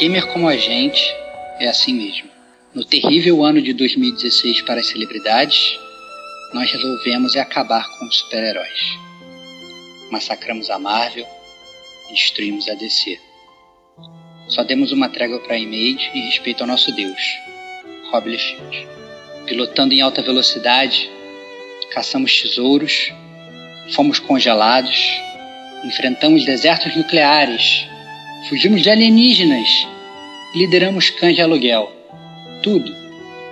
Gamer como a gente é assim mesmo. No terrível ano de 2016 para as celebridades, nós resolvemos acabar com os super-heróis. Massacramos a Marvel e destruímos a DC. Só demos uma trégua para a Image em respeito ao nosso Deus, Rob Liefeld. Pilotando em alta velocidade, caçamos tesouros, fomos congelados, enfrentamos desertos nucleares, fugimos de alienígenas, lideramos cães de aluguel. Tudo,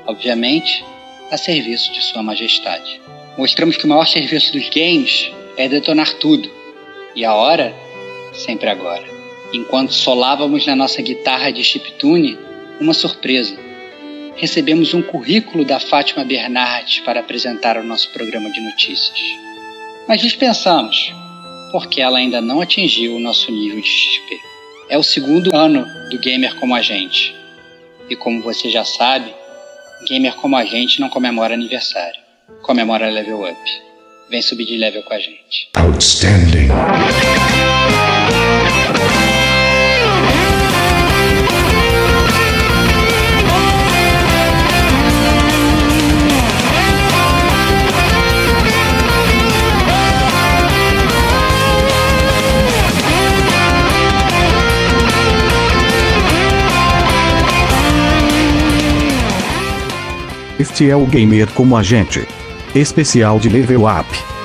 obviamente, a serviço de Sua Majestade. Mostramos que o maior serviço dos games é detonar tudo. E a hora, sempre agora. Enquanto solávamos na nossa guitarra de chiptune, uma surpresa. Recebemos um currículo da Fátima Bernardes para apresentar o nosso programa de notícias. Mas dispensamos, porque ela ainda não atingiu o nosso nível de XP. É o segundo ano do gamer como a gente. E como você já sabe, gamer como a gente não comemora aniversário, comemora level up. Vem subir de level com a gente. Outstanding. Este é o Gamer como a gente. Especial de Level Up.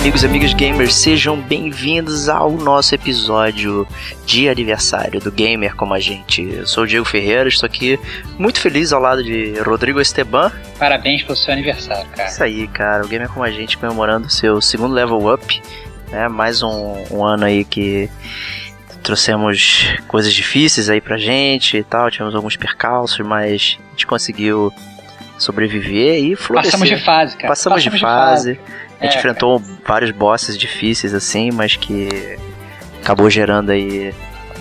Amigos e amigas gamers, sejam bem-vindos ao nosso episódio de aniversário do Gamer como a gente. Eu sou o Diego Ferreira, estou aqui muito feliz ao lado de Rodrigo Esteban. Parabéns pelo seu aniversário, cara. Isso aí, cara, o Gamer como a gente comemorando seu segundo level up, né? Mais um, um ano aí que trouxemos coisas difíceis aí pra gente e tal, tivemos alguns percalços, mas a gente conseguiu sobreviver e florescer. Passamos de fase, cara. Passamos, Passamos de, de fase. fase. A gente é, enfrentou cara. vários bosses difíceis, assim, mas que acabou gerando aí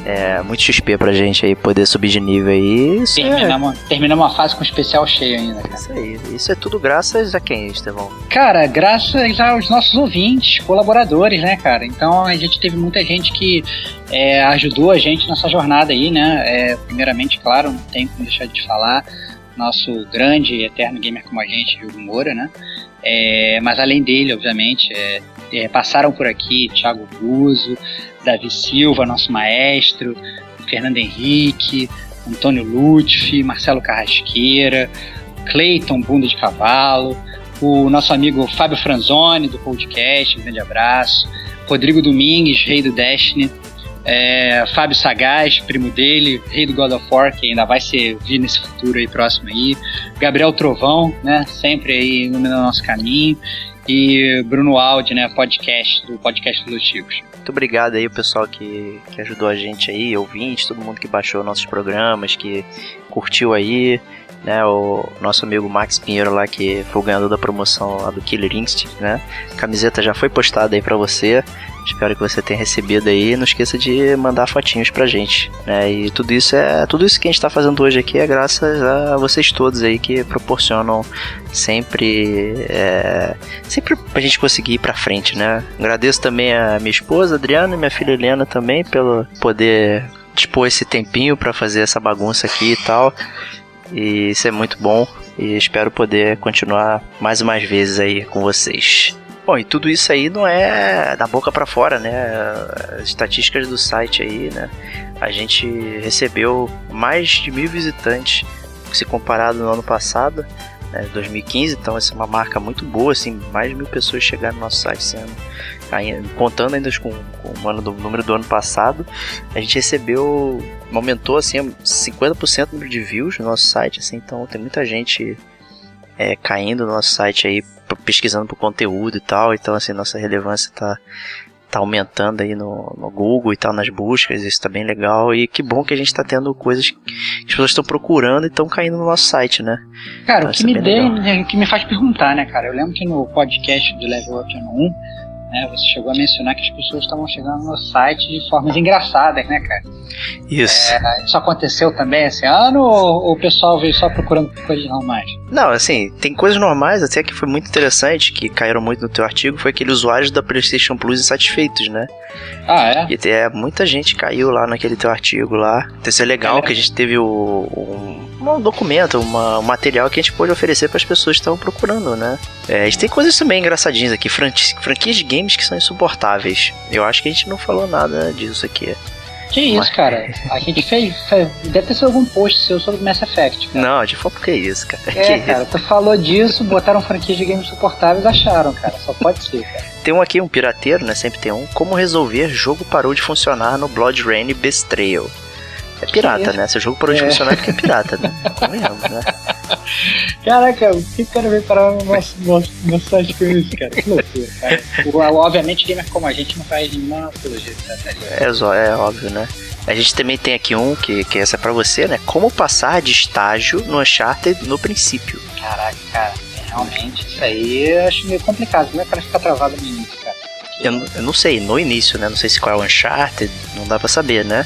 é, muito XP pra gente aí poder subir de nível aí. Isso terminamos, é... terminamos uma fase com especial cheio ainda. Cara. Isso aí. Isso é tudo graças a quem, Estevão? Cara, graças aos nossos ouvintes, colaboradores, né, cara? Então a gente teve muita gente que é, ajudou a gente nessa jornada aí, né? É, primeiramente, claro, não tem como deixar de falar, nosso grande e eterno gamer como a gente, Hugo Moura, né? É, mas além dele, obviamente, é, é, passaram por aqui Thiago Buzo, Davi Silva, nosso maestro, Fernando Henrique, Antônio Lutfi, Marcelo Carrasqueira, Cleiton Bunda de Cavalo, o nosso amigo Fábio Franzoni, do podcast, um grande abraço, Rodrigo Domingues, rei do Destiny, é, Fábio Sagaz, primo dele, rei do God of War, que ainda vai ser vir nesse futuro aí próximo aí. Gabriel Trovão, né? Sempre aí iluminando nosso caminho. E Bruno Aldi, né? Podcast, do podcast dos Chicos. Muito obrigado aí o pessoal que, que ajudou a gente aí, ouvinte, todo mundo que baixou nossos programas, que curtiu aí né? O nosso amigo Max Pinheiro lá, que foi o ganhador da promoção lá do Killer Instinct, né? A camiseta já foi postada aí para você. Espero que você tenha recebido aí. Não esqueça de mandar fotinhos pra gente, né? E tudo isso é tudo isso que a gente tá fazendo hoje aqui é graças a vocês todos aí que proporcionam sempre é, sempre pra gente conseguir ir pra frente, né? Agradeço também a minha esposa Adriana e minha filha Helena também pelo poder dispor esse tempinho para fazer essa bagunça aqui e tal. E isso é muito bom e espero poder continuar mais e mais vezes aí com vocês. Bom, e tudo isso aí não é da boca para fora, né? As estatísticas do site aí, né? A gente recebeu mais de mil visitantes se comparado no ano passado, né, 2015, então essa é uma marca muito boa, assim, mais de mil pessoas chegaram no nosso site ano contando ainda com, com o ano do, número do ano passado, a gente recebeu, aumentou assim 50% o número de views no nosso site, assim, então tem muita gente é, caindo no nosso site aí, pesquisando por conteúdo e tal, então assim, nossa relevância tá, tá aumentando aí no, no Google e tal, nas buscas, isso tá bem legal. E que bom que a gente tá tendo coisas que as pessoas estão procurando e estão caindo no nosso site, né? Cara, então, o que me dê, o que me faz perguntar, né, cara? Eu lembro que no podcast do Level Up no 1, né, você chegou a mencionar que as pessoas estavam chegando no site de formas engraçadas, né, cara? Isso. É, isso aconteceu também esse ano ou, ou o pessoal veio só procurando coisas normais? Não, assim, tem coisas normais, até que foi muito interessante, que caíram muito no teu artigo, foi aquele usuário da PlayStation Plus insatisfeitos, né? Ah, é? E até muita gente caiu lá naquele teu artigo lá. Então isso é legal é. que a gente teve o, um, um documento, uma, um material que a gente pôde oferecer para as pessoas que estão procurando, né? É, a gente tem coisas também engraçadinhas aqui, franquias de games que são insuportáveis. Eu acho que a gente não falou nada disso aqui. Que isso, Mas... cara? A gente fez, fez, Deve ter sido algum post seu sobre Mass Effect. Cara. Não, de fato, que isso, cara. É, que cara, isso? tu falou disso, botaram franquias de games suportáveis acharam, cara. Só pode ser, cara. Tem um aqui, um pirateiro, né? Sempre tem um. Como resolver jogo parou de funcionar no Blood Rain Betrayal. É pirata, né? Se o jogo parou de é. funcionar é porque é pirata, né? Convenhamos, né? Caraca, o que o cara veio parar no nosso, nosso, nosso site com isso, cara? Que loucura, cara. Obviamente, gamer como a gente não faz nenhuma apologia de É, é óbvio, né? A gente também tem aqui um, que, que essa é pra você, né? Como passar de estágio no Uncharted no princípio. Caraca, cara, realmente isso aí eu acho meio complicado. Como é que o cara fica travado no início, cara? Eu, eu, não sei, no início, né? Não sei se qual é o Uncharted, não dá pra saber, né?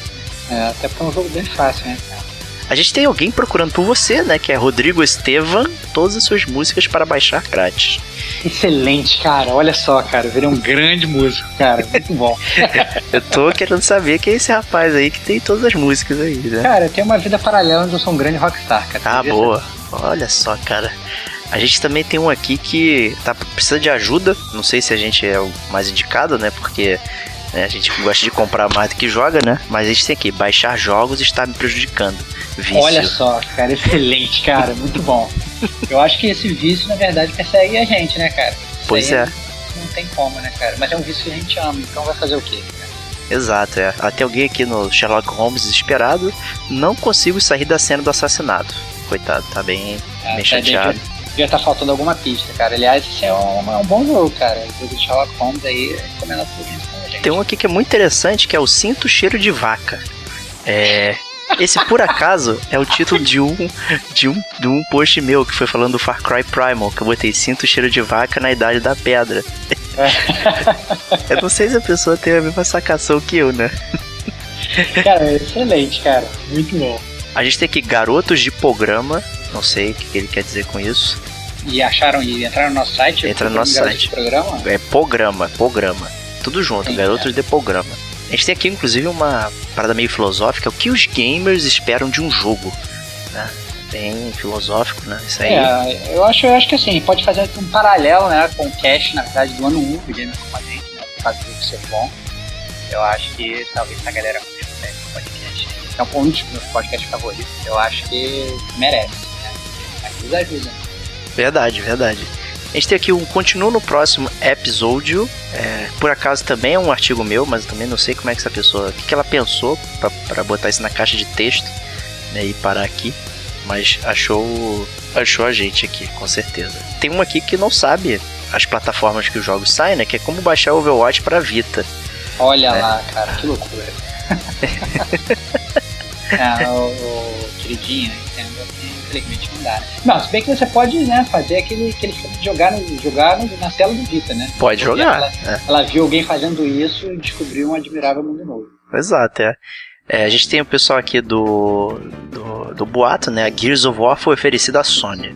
É, até porque é um jogo bem fácil, né, cara? A gente tem alguém procurando por você, né? Que é Rodrigo Estevan, todas as suas músicas para baixar grátis. Excelente, cara. Olha só, cara. Virei um grande músico, cara. Muito bom. eu tô querendo saber quem é esse rapaz aí que tem todas as músicas aí, né? Cara, eu tenho uma vida paralela onde eu sou um grande rockstar, cara. Ah, boa. Olha só, cara. A gente também tem um aqui que tá, precisa de ajuda. Não sei se a gente é o mais indicado, né? Porque né, a gente gosta de comprar mais do que joga, né? Mas a gente tem aqui, baixar jogos está me prejudicando. Vício. Olha só, cara, excelente, cara, muito bom. Eu acho que esse vício, na verdade, persegue a gente, né, cara? Isso pois é. Não tem como, né, cara? Mas é um vício que a gente ama, então vai fazer o quê? Exato, é. Até alguém aqui no Sherlock Holmes desesperado, não consigo sair da cena do assassinato. Coitado, tá bem, é, bem chateado. Já tá faltando alguma pista, cara. Aliás, esse é um, é um bom jogo, cara. O jogo de Sherlock Holmes aí, recomendado por gente. Tem um aqui que é muito interessante, que é o Cinto Cheiro de Vaca. É, esse, por acaso, é o título de um, de um, de um post meu que foi falando do Far Cry Primal, que eu botei Sinto cheiro de vaca na idade da pedra. eu não sei se a pessoa tem a mesma sacação que eu, né? Cara, é excelente, cara. Muito bom. A gente tem aqui garotos de programa. Não sei o que ele quer dizer com isso. E acharam e entraram no nosso site? Entra no nosso site. Programa? É programa, programa. Tudo junto, Sim, garotos é. de programa. A gente tem aqui, inclusive, uma parada meio filosófica, o que os gamers esperam de um jogo, né? Bem filosófico, né? Isso aí. É, eu acho, eu acho que assim, pode fazer um paralelo, né, com o cast, na verdade, do ano 1 do Gamer com a gente, né? Causa do ser bom. Eu acho que talvez a galera né, esse podcast. É um dos meus podcasts favoritos. Eu acho que merece, né? Mas ajuda. Verdade, verdade. A gente tem aqui um continua no próximo episódio. É, por acaso também é um artigo meu, mas eu também não sei como é que essa pessoa. O que, que ela pensou para botar isso na caixa de texto né, e parar aqui. Mas achou, achou a gente aqui, com certeza. Tem um aqui que não sabe as plataformas que os jogos saem, né? Que é como baixar Overwatch para Vita. Olha né? lá, cara, que loucura. ah, o, o queridinho, entendeu? Infelizmente não dá. Né? Não, se bem que você pode né, fazer aquele, aquele de jogar, jogar na tela do Vita, né? Pode Porque jogar. Ela, é. ela, viu alguém fazendo isso e descobriu um admirável mundo novo. Exato, é. é. a gente tem o pessoal aqui do, do, do Boato, né? A Gears of War foi oferecida à Sony.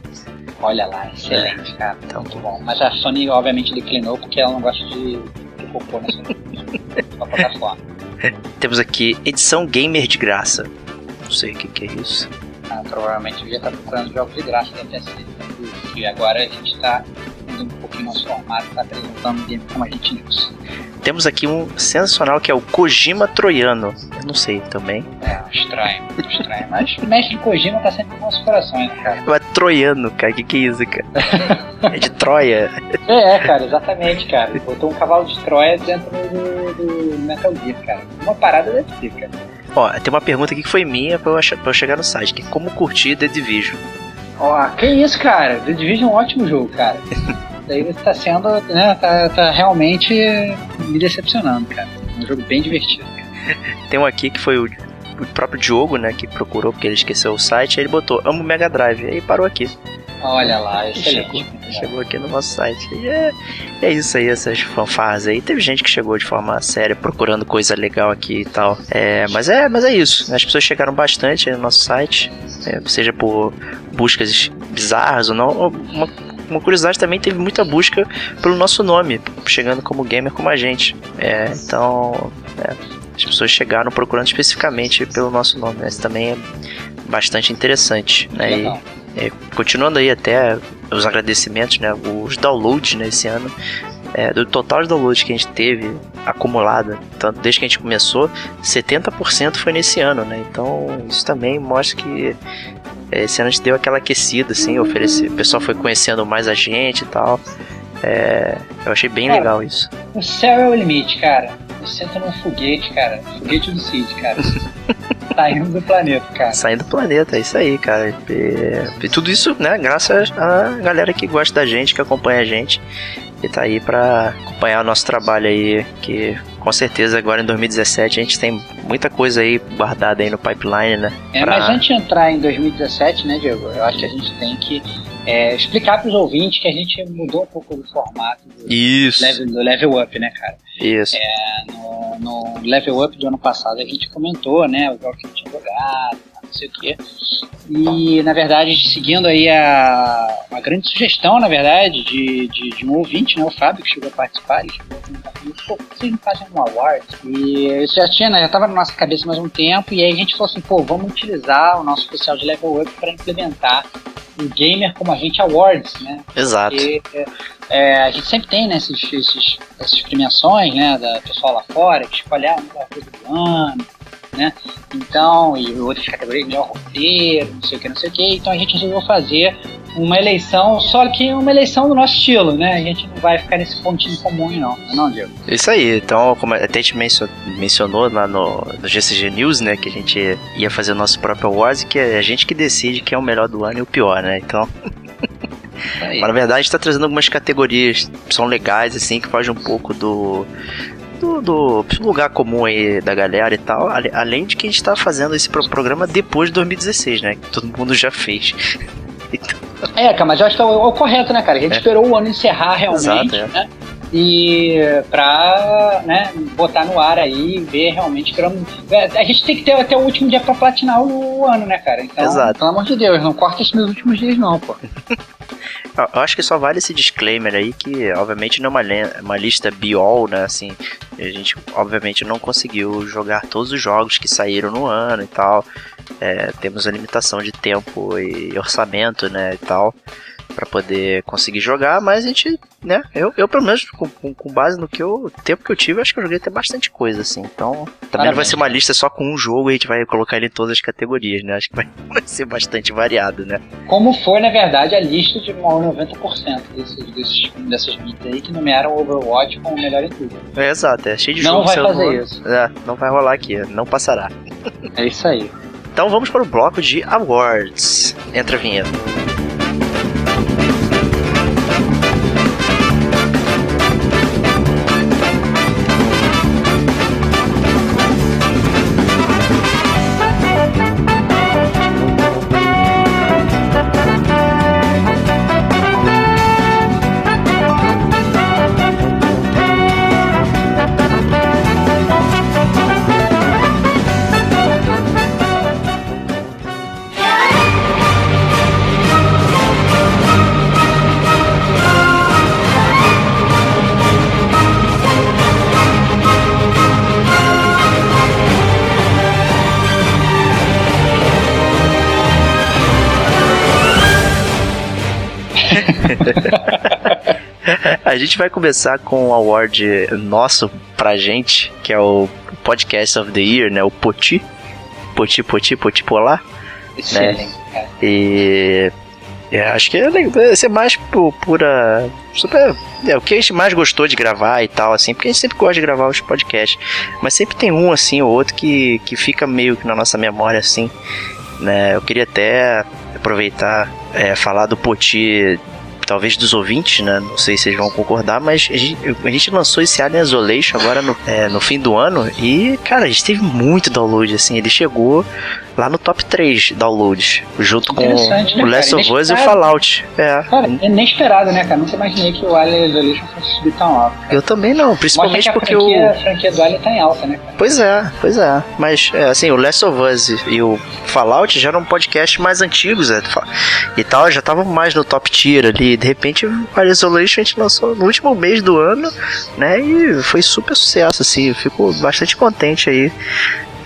Olha lá, excelente, é. cara. Então, muito bom. Mas a Sony, obviamente, declinou porque ela não gosta de, de na sua plataforma. Temos aqui edição gamer de graça. Não sei o que, que é isso. Ah, provavelmente devia estar procurando jogos de graça da PC. E agora a gente está um pouquinho nosso formato, está apresentando um game como a gente usa. Temos aqui um sensacional que é o Kojima Troiano. Eu não sei também. É, estranho, estranho. Mas o mestre Kojima tá sempre no nosso coração, né, cara? Mas Troiano, cara, o que, que é isso, cara? é de Troia. É, é, cara, exatamente, cara. Botou um cavalo de Troia dentro do, do Metal Gear, cara. Uma parada deve ser, cara. Ó, tem uma pergunta aqui que foi minha pra eu, achar, pra eu chegar no site, que é como curtir The Division. Ó, que isso, cara. The Division é um ótimo jogo, cara. Daí você tá sendo, né, tá, tá realmente me decepcionando, cara. Um jogo bem divertido. Cara. Tem um aqui que foi o, o próprio Diogo, né, que procurou porque ele esqueceu o site, aí ele botou Amo Mega Drive, aí parou aqui. Olha lá, excelente. Chegou, chegou aqui no nosso site. E é, é isso aí, essas fanfarras aí. Teve gente que chegou de forma séria, procurando coisa legal aqui e tal. É, mas é, mas é isso. As pessoas chegaram bastante aí no nosso site, é, seja por buscas bizarras ou não. Uma, uma curiosidade também teve muita busca pelo nosso nome, chegando como gamer como a gente. É, então, é, as pessoas chegaram procurando especificamente pelo nosso nome. Né? Isso também é bastante interessante. Né? E, é, continuando aí até os agradecimentos, né? Os downloads nesse ano. É, do total de downloads que a gente teve acumulado, tanto desde que a gente começou, 70% foi nesse ano, né? Então isso também mostra que é, esse ano a gente deu aquela aquecida, assim, oferecer. O pessoal foi conhecendo mais a gente e tal. É, eu achei bem Cara, legal isso. O céu é o limite, cara. Você senta num foguete, cara. Foguete do Cid, cara. Saindo do planeta, cara. Saindo do planeta, é isso aí, cara. E, e tudo isso, né, graças à galera que gosta da gente, que acompanha a gente. E tá aí pra acompanhar o nosso trabalho aí, que com certeza agora em 2017 a gente tem muita coisa aí guardada aí no pipeline, né? É, pra- mas antes de entrar em 2017, né, Diego? Eu acho que a gente tem que é, explicar para os ouvintes que a gente mudou um pouco do formato do Isso, level, do level up, né, cara? isso. No, no level up do ano passado a gente comentou, né, o jogo que a gente tinha jogado, não sei o quê. E, na verdade, seguindo aí a, uma grande sugestão, na verdade, de, de, de um ouvinte, né, o Fábio, que chegou a participar, ele chegou a pô, vocês não fazem um award? E isso já tinha, né, já tava na nossa cabeça mais um tempo, e aí a gente falou assim, pô, vamos utilizar o nosso especial de level up para implementar o Gamer Como a Gente Awards, né? Exato. Porque é, a gente sempre tem né, esses, esses, essas premiações né, da pessoal lá fora, que escolhe a melhor coisa do ano, né? Então, e outras categorias, melhor roteiro, não sei o que, não sei o que. Então a gente resolveu fazer uma eleição, só que uma eleição do nosso estilo, né? A gente não vai ficar nesse pontinho comum, não. Não, é Diego? Isso aí, então, como até a gente mencio- mencionou lá no, no GCG News, né, que a gente ia fazer o nosso próprio awards, que é a gente que decide quem é o melhor do ano e o pior, né? Então, mas na verdade a gente tá trazendo algumas categorias que são legais, assim, que fogem um pouco do. Do, do lugar comum aí da galera e tal, além de que a gente tá fazendo esse pro- programa depois de 2016, né? Que todo mundo já fez. Então, É, cara, mas eu acho que é o, é o correto, né, cara? A gente É. esperou o ano encerrar realmente, Exato, é. né? E pra né, botar no ar aí e ver realmente. que é, A gente tem que ter até o último dia pra platinar o ano, né, cara? Então, Exato. pelo amor de Deus, não corta esses meus últimos dias, não, pô. Eu eu acho que só vale esse disclaimer aí, que obviamente não é uma, uma lista be-all, né? Assim, a gente obviamente não conseguiu jogar todos os jogos que saíram no ano e tal. É, temos a limitação de tempo e orçamento, né? E tal, para poder conseguir jogar, mas a gente, né? Eu, eu pelo menos, com, com- base no que eu, o tempo que eu tive, acho que eu joguei até bastante coisa, assim. Então, também não vai ser uma lista só com um jogo e a gente vai colocar ele em todas as categorias, né? Acho que vai, vai ser bastante variado, né? Como foi, na verdade, a lista de maior 90% desses, desses, dessas mídias aí que nomearam o Overwatch como o melhor em tudo. É, exato, é cheio de Não jogo vai saindo fazer ano. isso. É, não vai rolar aqui, não passará. É isso aí. Então vamos para o bloco de awards. Entra a vinheta. A gente vai começar com o award nosso pra gente, que é o Podcast of the Year, né? O Poti. Poti, Poti, Poti Polar. Cara. E é, acho que é vai ser mais pura. Super, é, o que a gente mais gostou de gravar e tal, assim, porque a gente sempre gosta de gravar os podcasts. Mas sempre tem um assim ou outro que, que fica meio que na nossa memória, assim. Né? Eu queria até aproveitar, é, falar do Poti talvez dos ouvintes, né? Não sei se vocês vão concordar, mas a gente, a gente lançou esse Alien Isolation agora no, é, no fim do ano e, cara, a gente teve muito download, assim. Ele chegou lá no top 3 downloads, junto com né, o Last of Us e o Fallout. É. Cara, é inesperado, né, cara? Nunca imaginei que o Alien Isolation fosse subir tão alto. Cara. Eu também não, principalmente porque a franquia, o. A franquia do Alien tá em alta, né, cara? Pois é, pois é. Mas, é, assim, o Last of Us e o Fallout já eram podcasts mais antigos né, e tal, já estavam mais no top tier ali. De repente, o Isolation a gente lançou no último mês do ano, né? E foi super sucesso, assim. Eu fico bastante contente aí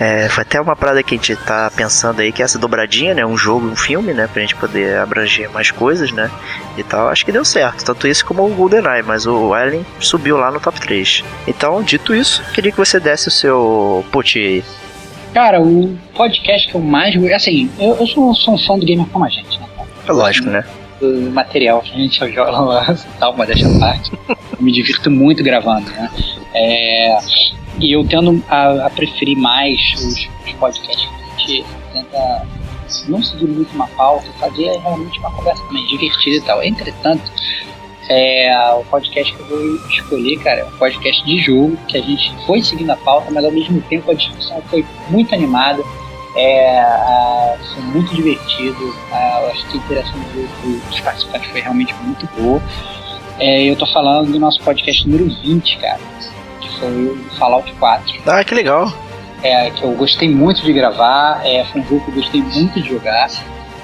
é, foi até uma parada que a gente tá pensando aí, que é essa dobradinha, né? Um jogo e um filme, né? Pra gente poder abranger mais coisas, né? E tal. Acho que deu certo. Tanto isso como o GoldenEye, mas o Alien subiu lá no top 3. Então, dito isso, queria que você desse o seu put aí. Cara, o podcast que eu mais. Assim, eu, eu sou, sou um fã do Gamer como a gente, né? É lógico, né? Do material que a gente joga lá, tal, uma dessa parte. eu me divirto muito gravando, né? É, e eu tendo a, a preferir mais os, os, podcasts que a gente tenta não seguir muito uma pauta, fazer realmente uma conversa mais divertida e tal. Entretanto, é, o podcast que eu vou escolher, cara, é um podcast de jogo, que a gente foi seguindo a pauta, mas ao mesmo tempo a discussão foi muito animada, é, foi muito divertido, a, acho que a interação do, dos participantes foi realmente muito boa. É, eu tô falando do nosso podcast número 20, cara foi o Fallout 4. Ah, que legal. É, que eu gostei muito de gravar, é, foi um jogo que eu gostei muito de jogar.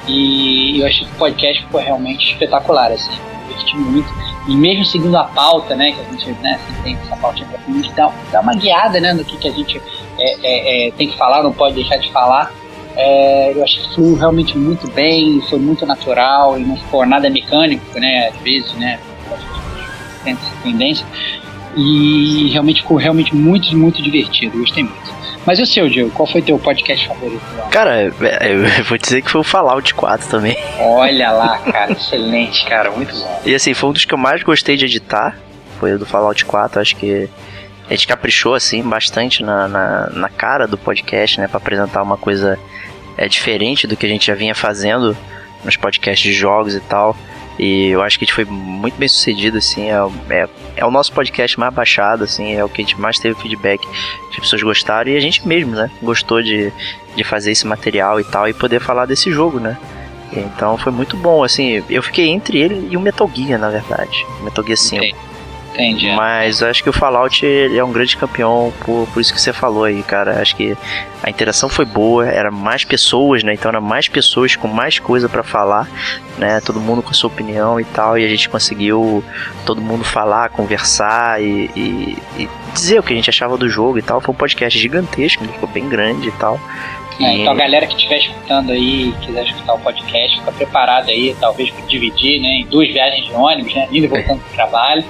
E eu achei que o podcast ficou realmente espetacular, assim, eu diverti muito. E mesmo seguindo a pauta, né, que a gente né, tem essa pauta pra gente dá, dá uma guiada né, no que, que a gente é, é, é, tem que falar, não pode deixar de falar. É, eu achei que fluiu realmente muito bem, foi muito natural e não ficou nada mecânico, né? Às vezes, né? Tem essa tendência. E realmente ficou realmente muito, muito divertido. Gostei muito. Mas e o seu, Diego? Qual foi teu podcast favorito? Cara, é, eu vou dizer que foi o Fallout 4 também. Olha lá, cara. excelente, cara. Muito bom. E assim, foi um dos que eu mais gostei de editar. Foi o do Fallout 4. Acho que a gente caprichou, assim, bastante na, na, na cara do podcast, né? Pra apresentar uma coisa é, diferente do que a gente já vinha fazendo nos podcasts de jogos e tal. E eu acho que a gente foi muito bem sucedido, assim. É, é, é, o nosso podcast mais baixado, assim. É o que a gente mais teve feedback. As pessoas gostaram e a gente mesmo, né? Gostou de, de fazer esse material e tal e poder falar desse jogo, né? Então foi muito bom, assim. Eu fiquei entre ele e o Metal Gear, na verdade. Metal Gear 5. Okay. Entendi. Mas acho que o Fallout é um grande campeão por, por isso que você falou aí, cara. Acho que a interação foi boa, era mais pessoas, né? Então era mais pessoas com mais coisa para falar, né? Todo mundo com sua opinião e tal, e a gente conseguiu todo mundo falar, conversar e, e, e dizer o que a gente achava do jogo e tal. Foi um podcast gigantesco, ficou bem grande e tal. É, então a galera que estiver escutando aí, quiser escutar o podcast, fica preparado aí, talvez para dividir, né, em duas viagens de ônibus, né, indo e voltando pro trabalho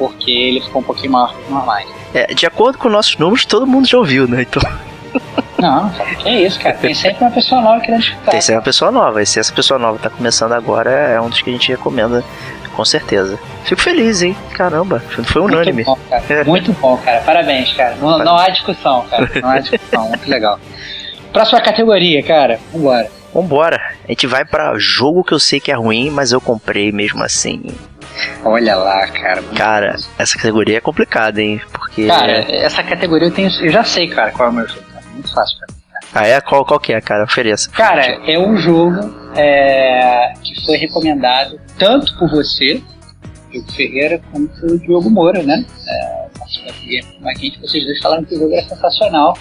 porque ele ficou um pouquinho maior que os normais. É, de acordo com nossos números, todo mundo já ouviu, né? Então. Não, que é isso, cara. Tem sempre uma pessoa nova querendo escutar. Tem sempre uma pessoa nova. E se essa pessoa nova tá começando agora, é um dos que a gente recomenda, com certeza. Fico feliz, hein? Caramba, foi unânime. Muito bom, cara. Muito bom, cara. Parabéns, cara. Não, não há discussão, cara. Não há discussão. Muito legal. Próxima categoria, cara. Vambora. Vambora. A gente vai para jogo que eu sei que é ruim, mas eu comprei mesmo assim. Olha lá, cara. Cara, essa categoria é complicada, hein? Porque. Cara, essa categoria eu tenho. Eu já sei, cara, qual é o meu jogo. Cara. Muito fácil. Cara. Ah, é? Qual, qual que é, cara? Ofereça. Cara, é um jogo é, que foi recomendado tanto por você, Diogo Ferreira, quanto o Diogo Moura, né? É, aqui, vocês dois falaram que o jogo era sensacional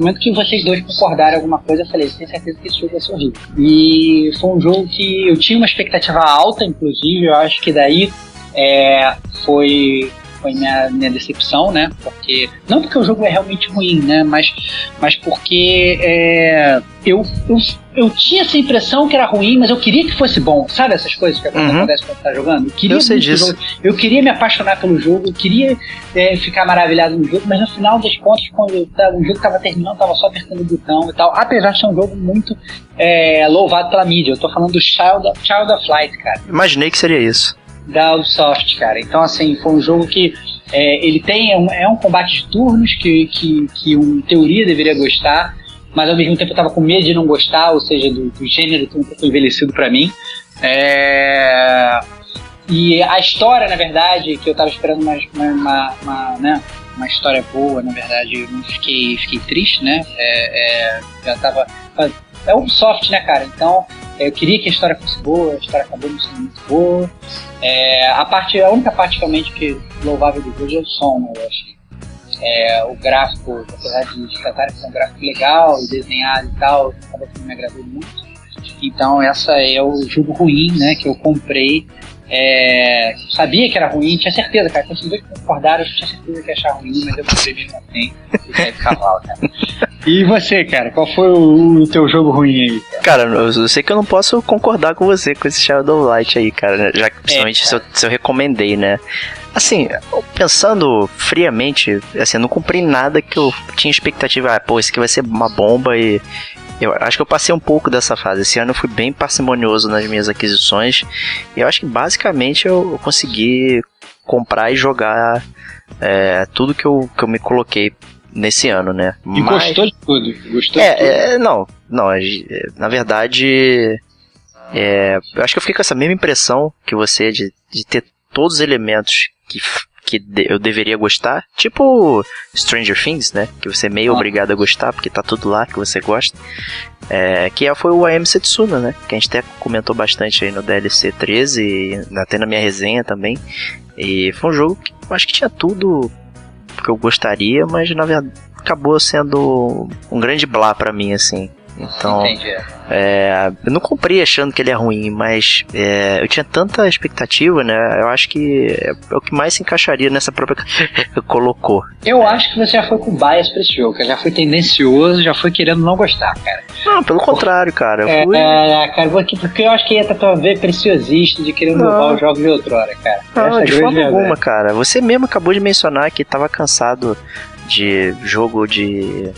no momento que vocês dois concordaram alguma coisa, eu falei, tenho certeza que esse jogo vai ser horrível. E foi um jogo que eu tinha uma expectativa alta, inclusive, eu acho que daí é, foi foi minha, minha decepção, né? Porque não porque o jogo é realmente ruim, né? Mas, mas porque é, eu, eu, eu tinha essa impressão que era ruim, mas eu queria que fosse bom. Sabe essas coisas que uhum. acontecem quando tá jogando? Eu queria eu sei disso. Jogo, eu queria me apaixonar pelo jogo, eu queria é, ficar maravilhado no jogo, mas no final das contas, quando eu, o jogo tava terminando, tava só apertando o botão e tal. Apesar de ser um jogo muito é, louvado pela mídia. Eu tô falando do Child, Child of Light, cara. Imaginei que seria isso da Ubisoft, cara. Então, assim, foi um jogo que é, ele tem é um, é um, combate de turnos que, que, que em teoria deveria gostar, mas ao mesmo tempo eu tava com medo de não gostar, ou seja, do, do gênero um pouco envelhecido para mim. É, e a história, na verdade, que eu tava esperando uma, uma, uma, né, uma história boa, na verdade, eu fiquei, fiquei triste, né? É, é, já tava. É Ubisoft, né, cara? Então, eu queria que a história fosse boa, a história acabou não sendo muito boa. É, a, parte, a única parte realmente que louvável do jogo é o som, eu achei. É, o gráfico, apesar de de um gráfico legal desenhado e tal, acaba que me agradou muito. Então essa é o jogo ruim, né, que eu comprei. É, sabia que era ruim, tinha certeza, cara. Quando os dois concordaram, eu tinha certeza que ia achar ruim, mas eu comprei mesmo assim. E cavalo, cara. E você, cara, qual foi o, o, teu jogo ruim aí? Cara, cara eu, sei que eu não posso concordar com você com esse Shadow Light aí, cara. Né? Já que principalmente é, se, eu, se eu recomendei, né? Assim, pensando friamente, assim, eu não cumpri nada que eu tinha expectativa. Ah, pô, esse aqui vai ser uma bomba e. Eu acho que eu passei um pouco dessa fase. Esse ano eu fui bem parcimonioso nas minhas aquisições. E eu acho que basicamente eu, eu consegui comprar e jogar é, tudo que eu, que eu me coloquei nesse ano, né? E Mas... gostou de tudo? Gostou é, de tudo? É, não, não. É, na verdade, é, eu acho que eu fiquei com essa mesma impressão que você de, de ter todos os elementos que, que eu deveria gostar, tipo Stranger Things, né? Que você é meio ah. obrigado a gostar, porque tá tudo lá que você gosta. É, que é, foi o AM Setsuna, né? Que a gente até comentou bastante aí no DLC 13, e até na minha resenha também. E foi um jogo que eu acho que tinha tudo que eu gostaria, mas na verdade acabou sendo um grande blá para mim, assim. Então, é, eu não comprei achando que ele é ruim, mas é, eu tinha tanta expectativa, né? Eu acho que é, o que mais se encaixaria nessa própria colocou. Eu acho que você já foi com bias pra esse jogo, já foi tendencioso, já foi querendo não gostar, cara. Não, pelo contrário, cara. Eu fui... É, cara, porque eu acho que ia estar ver preciosista de querer roubar os jogos de outrora, cara. Não, de forma alguma, cara. Você mesmo acabou de mencionar que tava cansado de jogo de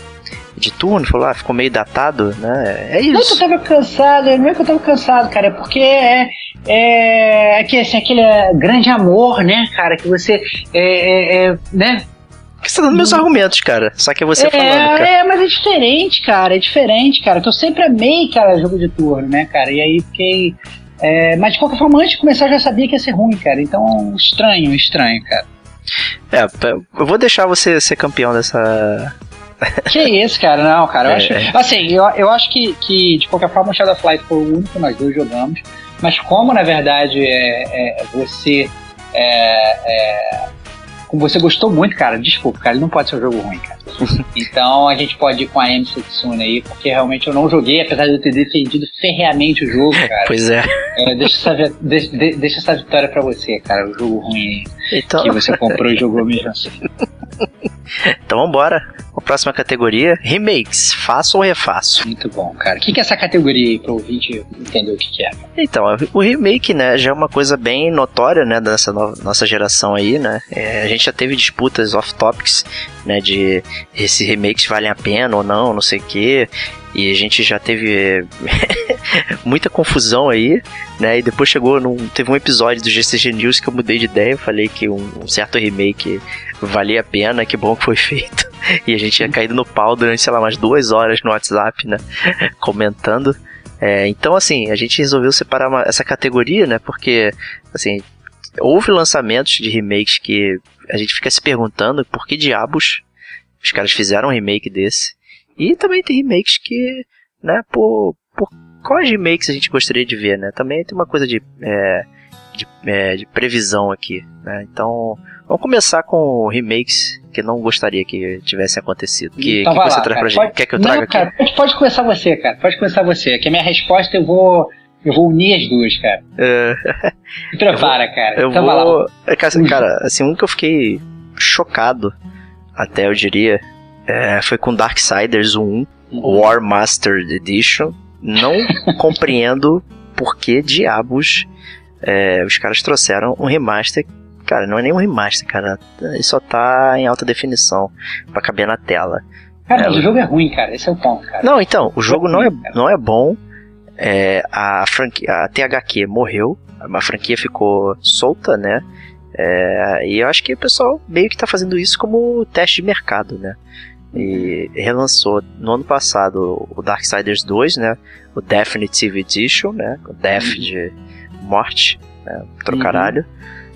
de turno, falou, ah, ficou meio datado, né? É isso. Não é que eu tava cansado, não é que eu tava cansado, cara, é porque é, é, é que, assim, aquele grande amor, né, cara, que você, é, é, é né, que você tá dando meus hum. argumentos, cara. Só que é você é, falando, cara. É, mas é diferente, cara. É diferente, cara. Que eu sempre amei, cara, jogo de turno, né, cara? E aí fiquei. É, mas de qualquer forma, antes de começar, eu já sabia que ia ser ruim, cara. Então, estranho, estranho, cara. É, eu vou deixar você ser campeão dessa, que isso, cara, não, cara. Eu é, acho, é. assim, eu, eu acho que, que, de qualquer forma, o Shadow Flight foi o único que nós dois jogamos. Mas como, na verdade, é, é você. É, é, como você gostou muito, cara, desculpa, cara, ele não pode ser um jogo ruim, cara. então a gente pode ir com a M Setsuna aí, porque realmente eu não joguei, apesar de eu ter defendido ferreamente o jogo, cara. Pois é. é deixa, essa, deixa, deixa essa vitória pra você, cara, o jogo ruim aí. Então... Que você comprou e jogou mesmo assim. então vambora. A próxima categoria, remakes. Faço ou refaço? Muito bom, cara. O que, que é essa categoria aí pro ouvinte entender o que, que é? Então, o remake, né, já é uma coisa bem notória, né, dessa no nossa geração aí, né? É, a gente já teve disputas off-topics, né, de esses remakes valem a pena ou não, não sei o quê. E a gente já teve muita confusão aí, né? E depois chegou num. Teve um episódio do GCG News que eu mudei de ideia. Falei que um, um certo remake valia a pena, que bom que foi feito. E a gente tinha caído no pau durante, sei lá, umas duas horas no WhatsApp, né? Comentando. É, então, assim, a gente resolveu separar uma, essa categoria, né? Porque, assim, houve lançamentos de remakes que a gente fica se perguntando por que diabos os caras fizeram um remake desse. E também tem remakes que, né, por, por quais remakes a gente gostaria de ver, né? Também tem uma coisa de, é, de, é, de, previsão aqui, né? Então, vamos começar com remakes que não gostaria que tivessem acontecido. Que, então que você lá, traz pra gente? Quer que eu traga não, cara, aqui? Pode, pode começar você, cara. Pode começar você. Que a minha resposta eu vou... Eu vou unir as duas, cara. É... Prepara, eu cara. Eu então vou... É, cara, assim, um que eu fiquei chocado, até eu diria, é, foi com Darksiders 1, War Master Edition. Não compreendo por que diabos é, os caras trouxeram um remaster. Cara, não é nem um remaster, cara. Ele só tá em alta definição para caber na tela. Cara, é, mas o jogo é ruim, cara. Esse é o ponto, cara. Não, então, o jogo não é, não é bom. É, a franquia, a THQ morreu. A franquia ficou solta, né? É, e eu acho que o pessoal meio que tá fazendo isso como teste de mercado, né? E relançou no ano passado o Darksiders 2, né? O Definitive Edition, né? O Death de morte. né, trocaralho,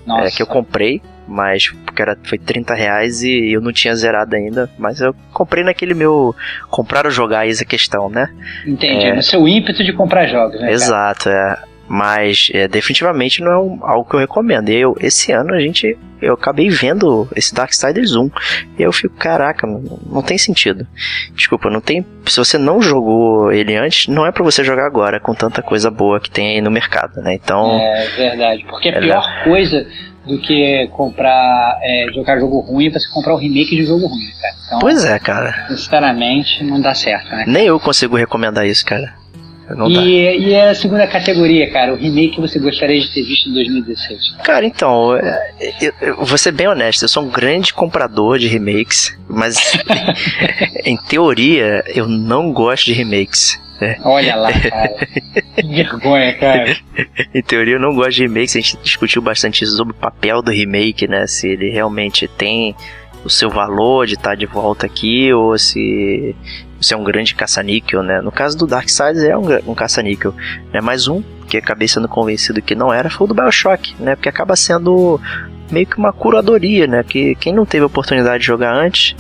uhum. é, que eu comprei, mas porque era, foi 30 reais e eu não tinha zerado ainda, mas eu comprei naquele meu comprar ou jogar, eis a questão, né? Entendi, é, no seu ímpeto de comprar jogos, né? Exato, cara? é. Mas é, definitivamente não é um, algo que eu recomendo. Eu, esse ano a gente. Eu acabei vendo esse Darksiders 1. E eu fico, caraca, não, não tem sentido. Desculpa, não tem. Se você não jogou ele antes, não é para você jogar agora com tanta coisa boa que tem aí no mercado, né? Então. É verdade. Porque a pior é... coisa do que comprar, é, jogar jogo ruim, é você comprar o remake de jogo ruim, cara. Então, pois é, cara. Sinceramente, não dá certo, né? Nem eu consigo recomendar isso, cara. E, e, a segunda categoria, cara, o remake que você gostaria de ter visto em 2016? Cara, então, é, eu, eu, vou ser bem honesto, eu sou um grande comprador de remakes, mas em teoria eu não gosto de remakes. É. Olha lá, cara. que vergonha, cara. em teoria eu não gosto de remakes, a gente discutiu bastante sobre o papel do remake, né? Se ele realmente tem o seu valor de estar de volta aqui ou se você é um grande caça-níquel, né? No caso do Darkseid é um, um caça-níquel, né? Mais um que acabei sendo convencido que não era foi o do Bioshock, né? Porque acaba sendo meio que uma curadoria, né? Que quem não teve a oportunidade de jogar antes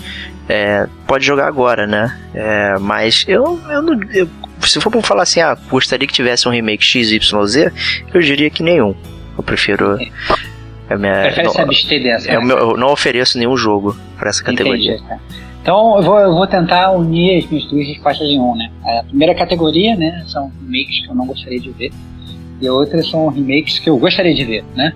é, pode jogar agora, né? É, mas eu, eu não. Eu, se for pra falar assim, ah, gostaria que tivesse um remake XYZ, eu diria que nenhum. Eu prefiro. É minha, não, se abster dessa. É né? meu, eu não ofereço nenhum jogo para essa categoria. Entendi, tá. Então eu vou, eu vou tentar unir as minhas duas respostas em um, né? A primeira categoria, né, são remakes que eu não gostaria de ver. E a outra são remakes que eu gostaria de ver, né?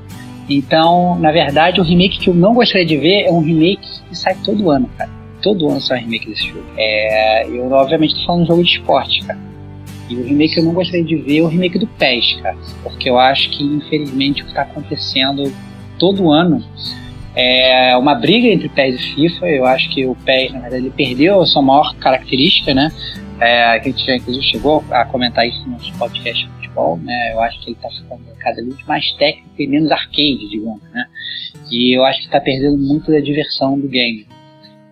Então, na verdade, o remake que eu não gostaria de ver é um remake que sai todo ano, cara. Todo ano sai um remake desse jogo. É, eu, obviamente, tô falando de jogo de esporte, cara. E o remake que eu não gostaria de ver é o remake do PES, cara. Porque eu acho que, infelizmente, o que está acontecendo todo ano é uma briga entre PES e FIFA. Eu acho que o PES, na verdade, ele perdeu a sua maior característica, né? É, a gente já, inclusive, chegou a comentar isso no nosso podcast de futebol, né? Eu acho que ele está ficando cada vez mais técnico e menos arcade, digamos, né? E eu acho que está perdendo muito da diversão do game.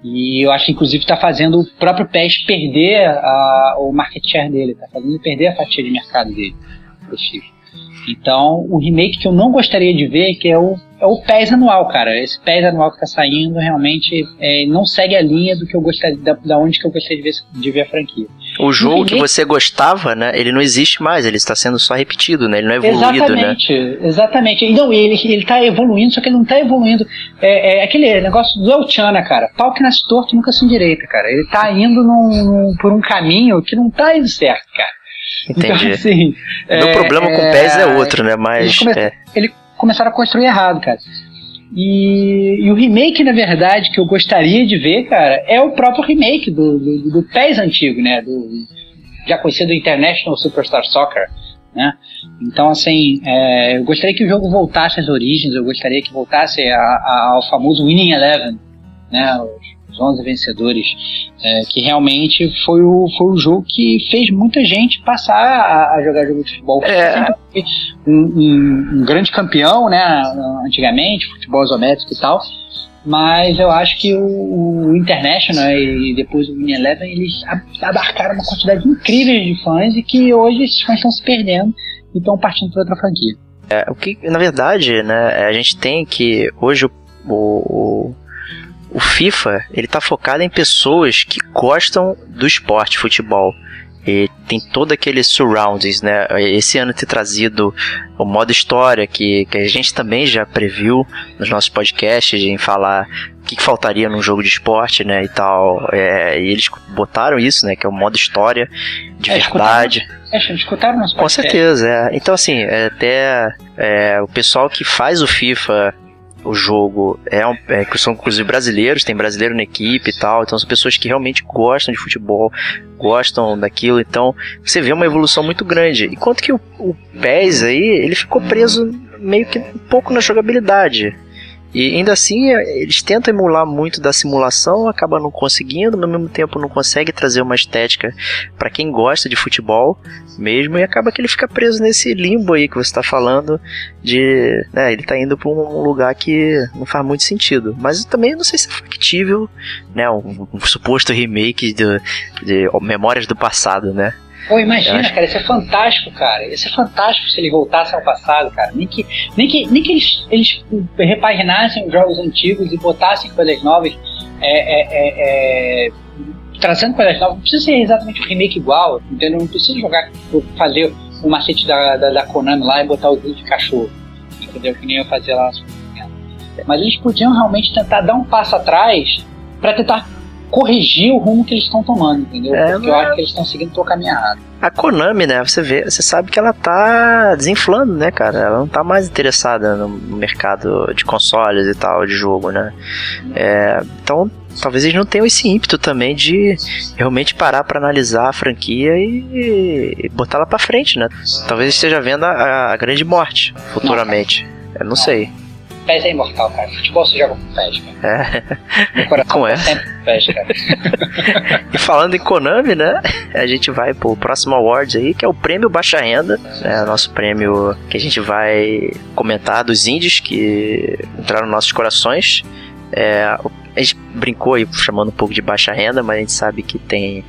E eu acho que, inclusive, está fazendo o próprio PES perder a, o market share dele, está fazendo ele perder a fatia de mercado dele FIFA. Então, o remake que eu não gostaria de ver, que é o, é o PES anual, cara. Esse PES anual que tá saindo realmente é, não segue a linha do que eu gostaria, da, da onde que eu gostaria de ver, de ver a franquia. O jogo remake, que você gostava, né? Ele não existe mais, ele está sendo só repetido, né? Ele não é evoluído, né? exatamente, né? Exatamente, Não, ele, ele tá evoluindo, só que ele não tá evoluindo. É, é aquele negócio do Elchana, cara. Pau que nasce torto nunca se endireita, cara. Ele tá indo num, por um caminho que não tá indo certo, cara. Entendi. Então, assim, Meu é, problema com o PES é outro, né? Mas. Eles, come é. eles começaram a construir errado, cara. E, e, o remake, na verdade, que eu gostaria de ver, cara, é o próprio remake do, do, do PES antigo, né? Do, já conhecido International Superstar Soccer. Né? Então, assim, é, eu gostaria que o jogo voltasse às origens, eu gostaria que voltasse a, a, ao famoso Winning Eleven, né? Os, os 11 vencedores é, que realmente foi o, foi o jogo que fez muita gente passar a, a jogar jogo de futebol. É. Um, um, um, grande campeão, né, antigamente, futebol isométrico e tal. Mas eu acho que o, o International e depois o Mini Eleven, eles abarcaram uma quantidade incrível de fãs e que hoje esses fãs estão se perdendo e estão partindo para outra franquia. É, o que, na verdade, né, a gente tem que hoje o, o o FIFA ele tá focado em pessoas que gostam do esporte futebol. E tem todo aquele surroundings, né? Esse ano ter trazido o modo história, que, que a gente também já previu nos nossos podcasts, em falar o que, que faltaria num jogo de esporte, né? E tal. É, e eles botaram isso, né? Que é o modo história de é, verdade. Escutaram, é, escutaram nosso Com certeza, é. Então, assim, é, até é, o pessoal que faz o FIFA o jogo é, um, é são inclusive brasileiros, tem brasileiro na equipe e tal, então são pessoas que realmente gostam de futebol, gostam daquilo, então você vê uma evolução muito grande. Enquanto que o, o PES aí, ele ficou preso meio que um pouco na jogabilidade. E ainda assim, eles tentam emular muito da simulação, acaba não conseguindo, mas ao mesmo tempo não consegue trazer uma estética para quem gosta de futebol mesmo, e acaba que ele fica preso nesse limbo aí que você está falando, de. Né, ele está indo para um lugar que não faz muito sentido. Mas também não sei se é factível, né? Um, um suposto remake de, de Memórias do Passado, né? Pô, imagina, acho... cara, isso é fantástico, cara. Isso é fantástico se ele voltasse ao passado, cara. Nem que, nem que, nem que eles, eles repaginassem os jogos antigos e botassem coisas novas. É, é, é, é trazendo coisas novas. Não precisa ser exatamente um remake igual, entendeu? Não precisa jogar, fazer o macete da, da, da Konami lá e botar o vídeo de cachorro, entendeu? Que nem eu fazia lá. Mas eles podiam realmente tentar dar um passo atrás para tentar corrigir o rumo que eles estão tomando, entendeu? É, Porque eu acho que eles estão seguindo o caminho errado. A Konami, né? Você vê, você sabe que ela tá desinflando, né, cara? Ela não tá mais interessada no mercado de consoles e tal, de jogo, né? É, então, talvez eles não tenham esse ímpeto também de realmente parar para analisar a franquia e, e botar ela para frente, né? Talvez esteja vendo a, a grande morte futuramente. Não, Eu não. sei. PES é imortal, cara. Futebol você joga com PES, cara. É. Coração Como é? Tá sempre com PES, cara. e falando em Konami, né? A gente vai pro próximo Awards aí, que é o Prêmio Baixa Renda. É o nosso prêmio que a gente vai comentar dos indies que entraram nos nossos corações. É, a gente brincou aí chamando um pouco de baixa renda, mas a gente sabe que tem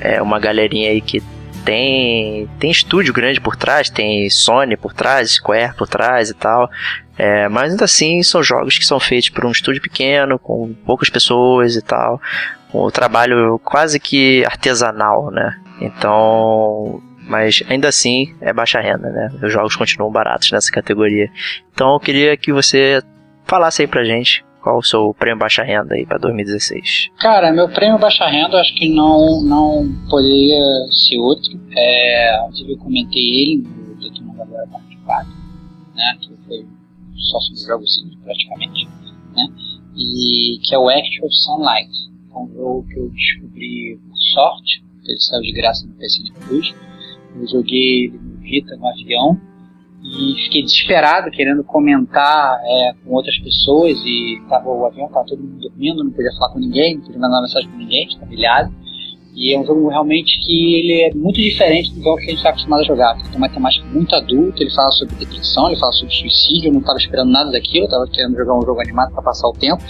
é, uma galerinha aí que tem tem estúdio grande por trás, tem Sony por trás, Square por trás e tal. É, mas ainda assim são jogos que são feitos por um estúdio pequeno, com poucas pessoas e tal, com um trabalho quase que artesanal, né? Então, mas ainda assim é baixa renda, né? Os jogos continuam baratos nessa categoria. Então eu queria que você falasse aí pra gente qual o seu prêmio baixa renda aí para 2016? Cara, meu prêmio baixa renda acho que não, não poderia ser outro. É, eu comentei ele no Detona Galera Parte 4, né, que foi só sobre jogos simples praticamente, né, e que é o Actual Sunlight. Um jogo que eu descobri por sorte, ele saiu de graça no PC Plus. Eu joguei ele no Vita, no avião, e fiquei desesperado querendo comentar é, com outras pessoas e tava, o avião estava todo mundo dormindo, não podia falar com ninguém, não podia mandar mensagem com ninguém, estava milhado. E é um jogo realmente que ele é muito diferente do jogo que a gente está acostumado a jogar. Tem uma temática muito adulta, ele fala sobre depressão, ele fala sobre suicídio, eu não estava esperando nada daquilo, estava querendo jogar um jogo animado para passar o tempo.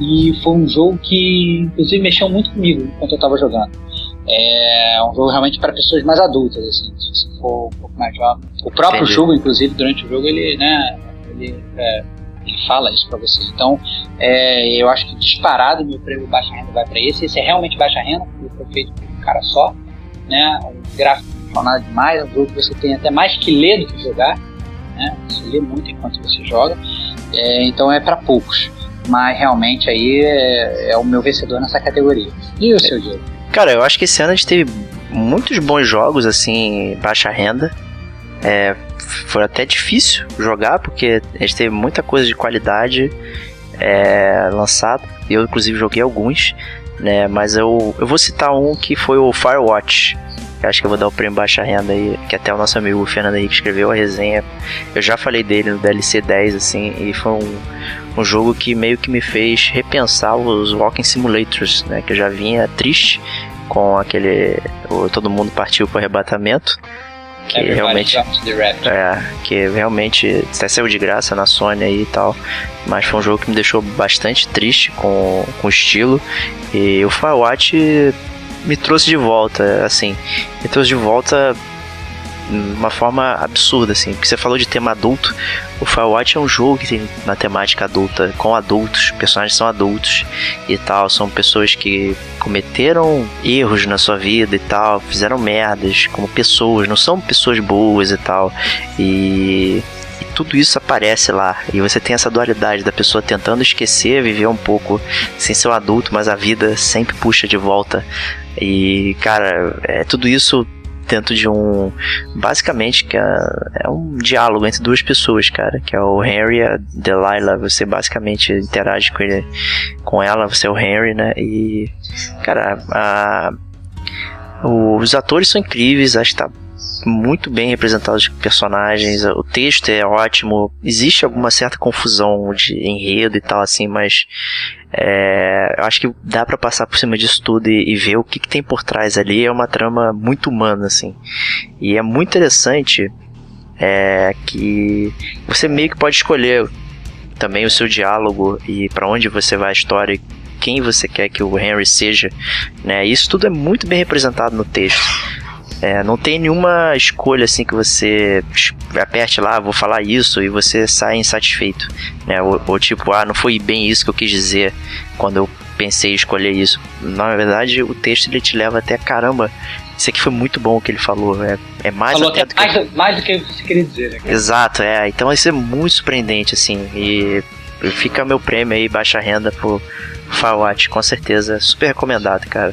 E foi um jogo que, inclusive, mexeu muito comigo enquanto eu estava jogando. É um jogo realmente para pessoas mais adultas, assim, se você for um pouco mais jovem. O próprio Entendi. jogo, inclusive, durante o jogo, ele, né, ele, é, ele fala isso para você. Então, é, eu acho que disparado meu prêmio baixa renda vai para esse. Esse é realmente baixa renda, porque foi feito por um cara só, né, um gráfico funcionado demais, é um jogo que você tem até mais que ler do que jogar, né, você lê muito enquanto você joga, é, então é para poucos. Mas realmente aí é, é, o meu vencedor nessa categoria. E o seu Diego? Cara, eu acho que esse ano a gente teve muitos bons jogos, assim, baixa renda. É, foi até difícil jogar, porque a gente teve muita coisa de qualidade é, lançada. Eu, inclusive, joguei alguns, né? Mas eu, eu vou citar um que foi o Firewatch. Eu acho que eu vou dar o prêmio baixa renda aí, que até o nosso amigo Fernando Henrique escreveu a resenha. Eu já falei dele no DLC 10, assim, e foi um, um jogo que meio que me fez repensar os Walking Simulators, né? Que eu já vinha triste com aquele. O, todo mundo partiu pro arrebatamento. Que realmente. É, que realmente até saiu de graça na Sony aí e tal. Mas foi um jogo que me deixou bastante triste com, com o estilo. E o Firewatch me trouxe de volta, assim. Me trouxe de volta uma forma absurda, assim. Porque você falou de tema adulto. O Firewatch é um jogo que tem uma temática adulta, com adultos, personagens são adultos e tal. São pessoas que cometeram erros na sua vida e tal, fizeram merdas como pessoas, não são pessoas boas e tal. E tudo isso aparece lá. E você tem essa dualidade da pessoa tentando esquecer, viver um pouco sem ser um adulto, mas a vida sempre puxa de volta. E, cara, é tudo isso dentro de um. Basicamente, que é, é, um diálogo entre duas pessoas, cara. Que é o Henry e a Delilah. Você basicamente interage com, ele, com ela, você é o Henry, né? E. Cara, a, os atores são incríveis, acho que tá muito bem representados os personagens, o texto é ótimo, existe alguma certa confusão de enredo e tal assim, mas é, eu acho que dá para passar por cima disso tudo e, e ver o que, que, tem por trás ali. É uma trama muito humana, assim. E é muito interessante é, que você meio que pode escolher também o seu diálogo e para onde você vai a história quem você quer que o Henry seja, né? Isso tudo é muito bem representado no texto. É, não tem nenhuma escolha assim que você aperte lá, vou falar isso e você sai insatisfeito. Né? Ou, ou tipo, ah, não foi bem isso que eu quis dizer quando eu pensei em escolher isso. Na verdade, o texto ele te leva até caramba. Isso aqui foi muito bom o que ele falou. É, é mais falou até do mais, que... mais do que você queria dizer, né? Exato, é. Então isso é muito surpreendente, assim. E fica meu prêmio aí, baixa renda pro Firewatch, com certeza. Super recomendado, cara.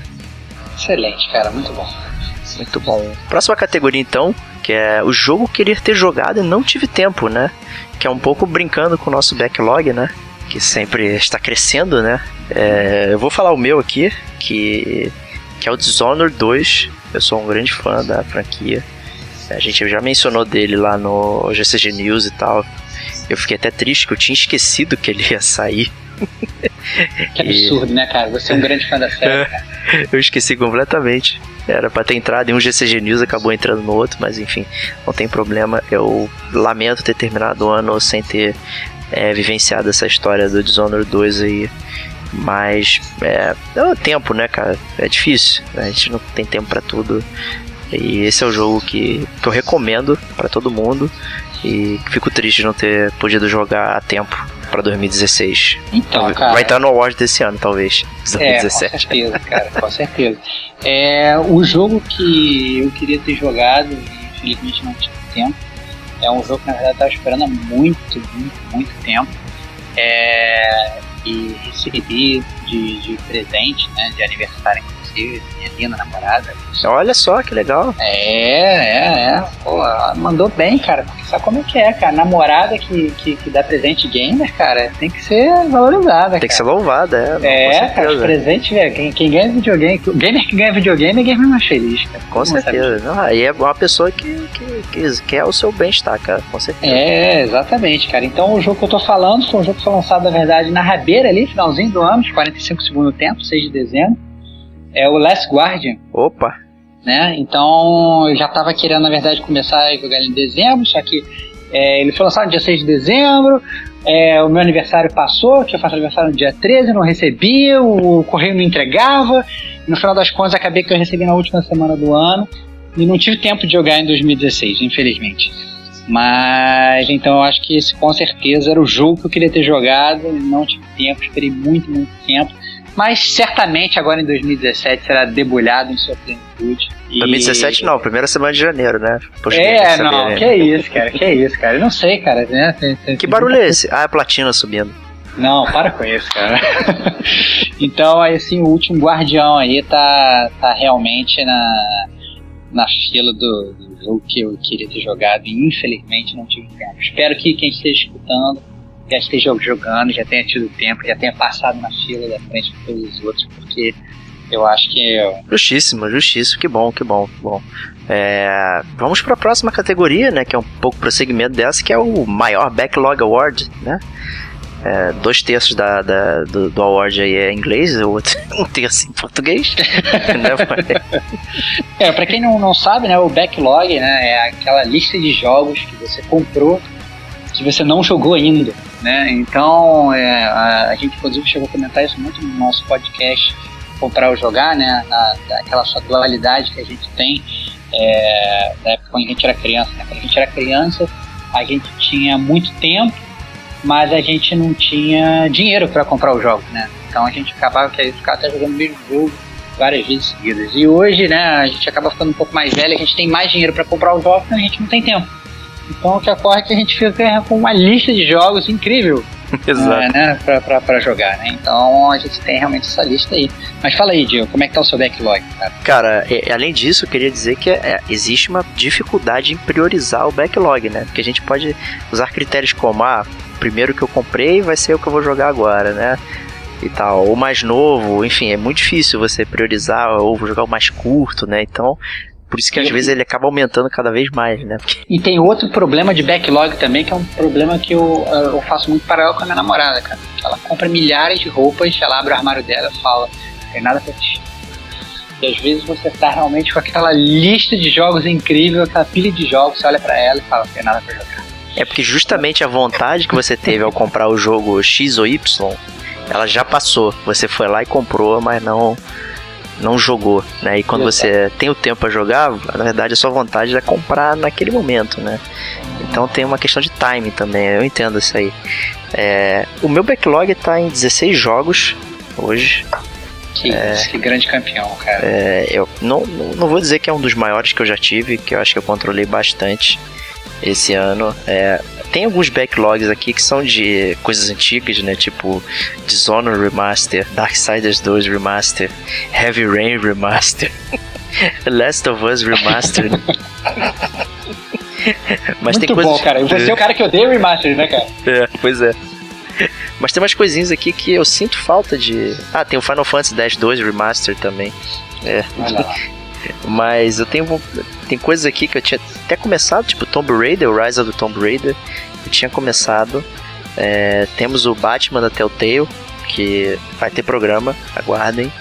Excelente, cara, muito bom. Muito bom. Próxima categoria, então, que é o jogo querer ter jogado e não tive tempo, né? Que é um pouco brincando com o nosso backlog, né? Que sempre está crescendo, né? É, eu vou falar o meu aqui, que, que é o Dishonored 2. Eu sou um grande fã da franquia. A gente já mencionou dele lá no GCG News e tal. Eu fiquei até triste que eu tinha esquecido que ele ia sair. Que absurdo, e... né, cara? Você é um grande fã da série, cara. Eu esqueci completamente. Era pra ter entrado em um GCG News, acabou entrando no outro, mas enfim, não tem problema. Eu lamento ter terminado o ano sem ter é, vivenciado essa história do Dishonored 2 aí. Mas é, é o tempo, né, cara? É difícil. A gente não tem tempo para tudo. E esse é o jogo que, que eu recomendo para todo mundo. E fico triste de não ter podido jogar a tempo para 2016. Então, cara. Vai estar no Award desse ano, talvez. 2017. É, com certeza, cara, com certeza. É, o jogo que eu queria ter jogado, e infelizmente não tive tempo, é um jogo que na verdade eu estava esperando há muito, muito, muito tempo. É, e recebi de, de presente, né, de aniversário inclusive, minha linda namorada. Olha só que legal. É, é, é. Pô, mandou bem, cara. Porque sabe como é que é, cara? Namorada que, que, que dá presente gamer, cara, tem que ser valorizada. Tem cara. que ser louvada, é. É, cara, presente, velho. Quem, quem ganha videogame, o gamer que ganha videogame é gamer mais feliz, cara. Com certeza. Não, aí é uma pessoa que, que, que quer o seu bem-estar, cara, com certeza. É, exatamente, cara. Então o jogo que eu tô falando foi um jogo que foi lançado, na verdade, na rabeira ali, finalzinho do ano, 45 segundo tempo, 6 de dezembro é o Last Guardian. Opa! Né? Então eu já estava querendo, na verdade, começar a jogar ele em dezembro, só que é, ele foi lançado no dia 6 de dezembro. É, o meu aniversário passou, que eu faço aniversário no dia 13, não recebi, o correio não entregava. No final das contas, acabei que eu recebi na última semana do ano e não tive tempo de jogar em 2016, infelizmente. Mas então eu acho que esse com certeza era o jogo que eu queria ter jogado, não tive tempo, esperei muito, muito tempo mas certamente agora em 2017 será debulhado em sua plenitude. 2017 não, primeira semana de janeiro, né? Poxa, é, saber, não, né? que isso, cara, que isso, cara. Eu não sei, cara. Né? Tem, tem, que barulho é esse? Ah, é platina subindo. Não, para com isso, cara. então, aí assim, o último guardião aí tá, tá realmente na, na fila do, do jogo que eu queria ter jogado e infelizmente não tive tempo. Espero que quem esteja escutando já esteja jogando, já tenha tido tempo, já tenha passado na fila da frente de todos os outros, porque eu acho que. Eu... Justíssimo, justíssimo, que bom, que bom, que bom. É, vamos para a próxima categoria, né, que é um pouco prosseguimento dessa, que é o maior Backlog Award, né? É, dois terços da, da do, do, award aí é em inglês, o outro um terço em português. né? é, para quem não, não sabe, né, o backlog né, é aquela lista de jogos que você comprou que você não jogou ainda, né? Então, é, a, a, gente inclusive chegou a comentar isso muito no nosso podcast Comprar ou Jogar, né? Na, aquela sua dualidade que a gente tem é, da época quando a gente era criança. Né? Quando a gente era criança, a gente tinha muito tempo, mas a gente não tinha dinheiro para comprar os jogos, né? Então a gente acabava que ficar até jogando o mesmo jogo várias vezes seguidas. E hoje, né, a gente acaba ficando um pouco mais velho, a gente tem mais dinheiro para comprar os jogos, mas a gente não tem tempo. Então o que ocorre é que a gente fica com uma lista de jogos incrível. Exato. É, né, pra, pra, pra, jogar, né? Então a gente tem realmente essa lista aí. Mas fala aí, Diego, como é que tá o seu backlog, cara? Cara, é, além disso, eu queria dizer que é, existe uma dificuldade em priorizar o backlog, né? Porque a gente pode usar critérios como, ah, primeiro que eu comprei vai ser o que eu vou jogar agora, né? e tal, ou mais novo, enfim, é muito difícil você priorizar ou jogar o mais curto, né? Então, por isso que às vezes ele acaba aumentando cada vez mais, né? Porque... E tem outro problema de backlog também, que é um problema que eu, eu faço muito paralelo com a minha namorada, cara. Ela compra milhares de roupas, ela abre o armário dela e fala, não tem nada pra vestir. E às vezes você tá realmente com aquela lista de jogos incrível, aquela pilha de jogos, você olha para ela e fala, não tem nada pra jogar. É porque justamente a vontade que você teve ao comprar o jogo X ou Y, ela já passou. Você foi lá e comprou, mas não não jogou, né? E quando você tem o tempo para jogar, na verdade a sua vontade é comprar naquele momento, né? Então tem uma questão de timing também, eu entendo isso aí. É, o meu backlog tá em 16 jogos hoje. Que, é, que grande campeão, cara. É, eu não, não vou dizer que é um dos maiores que eu já tive, que eu acho que eu controlei bastante esse ano. É, tem alguns backlogs aqui que são de coisas antigas, né? Tipo Dishonored Remaster, Darksiders 2 Remaster, Heavy Rain Remaster, Last of Us Remastered. Mas Muito tem coisas... bom, cara. Você é o cara que odeia Remaster, né, cara? É, pois é. Mas tem umas coisinhas aqui que eu sinto falta de. Ah, tem o Final Fantasy X-2 Remaster também. É. Mas eu tenho tem coisas aqui que eu tinha até começado, tipo Tomb Raider, o Rise of the Tomb Raider. Eu tinha começado. É, temos o Batman da Telltale, que vai ter programa, aguardem.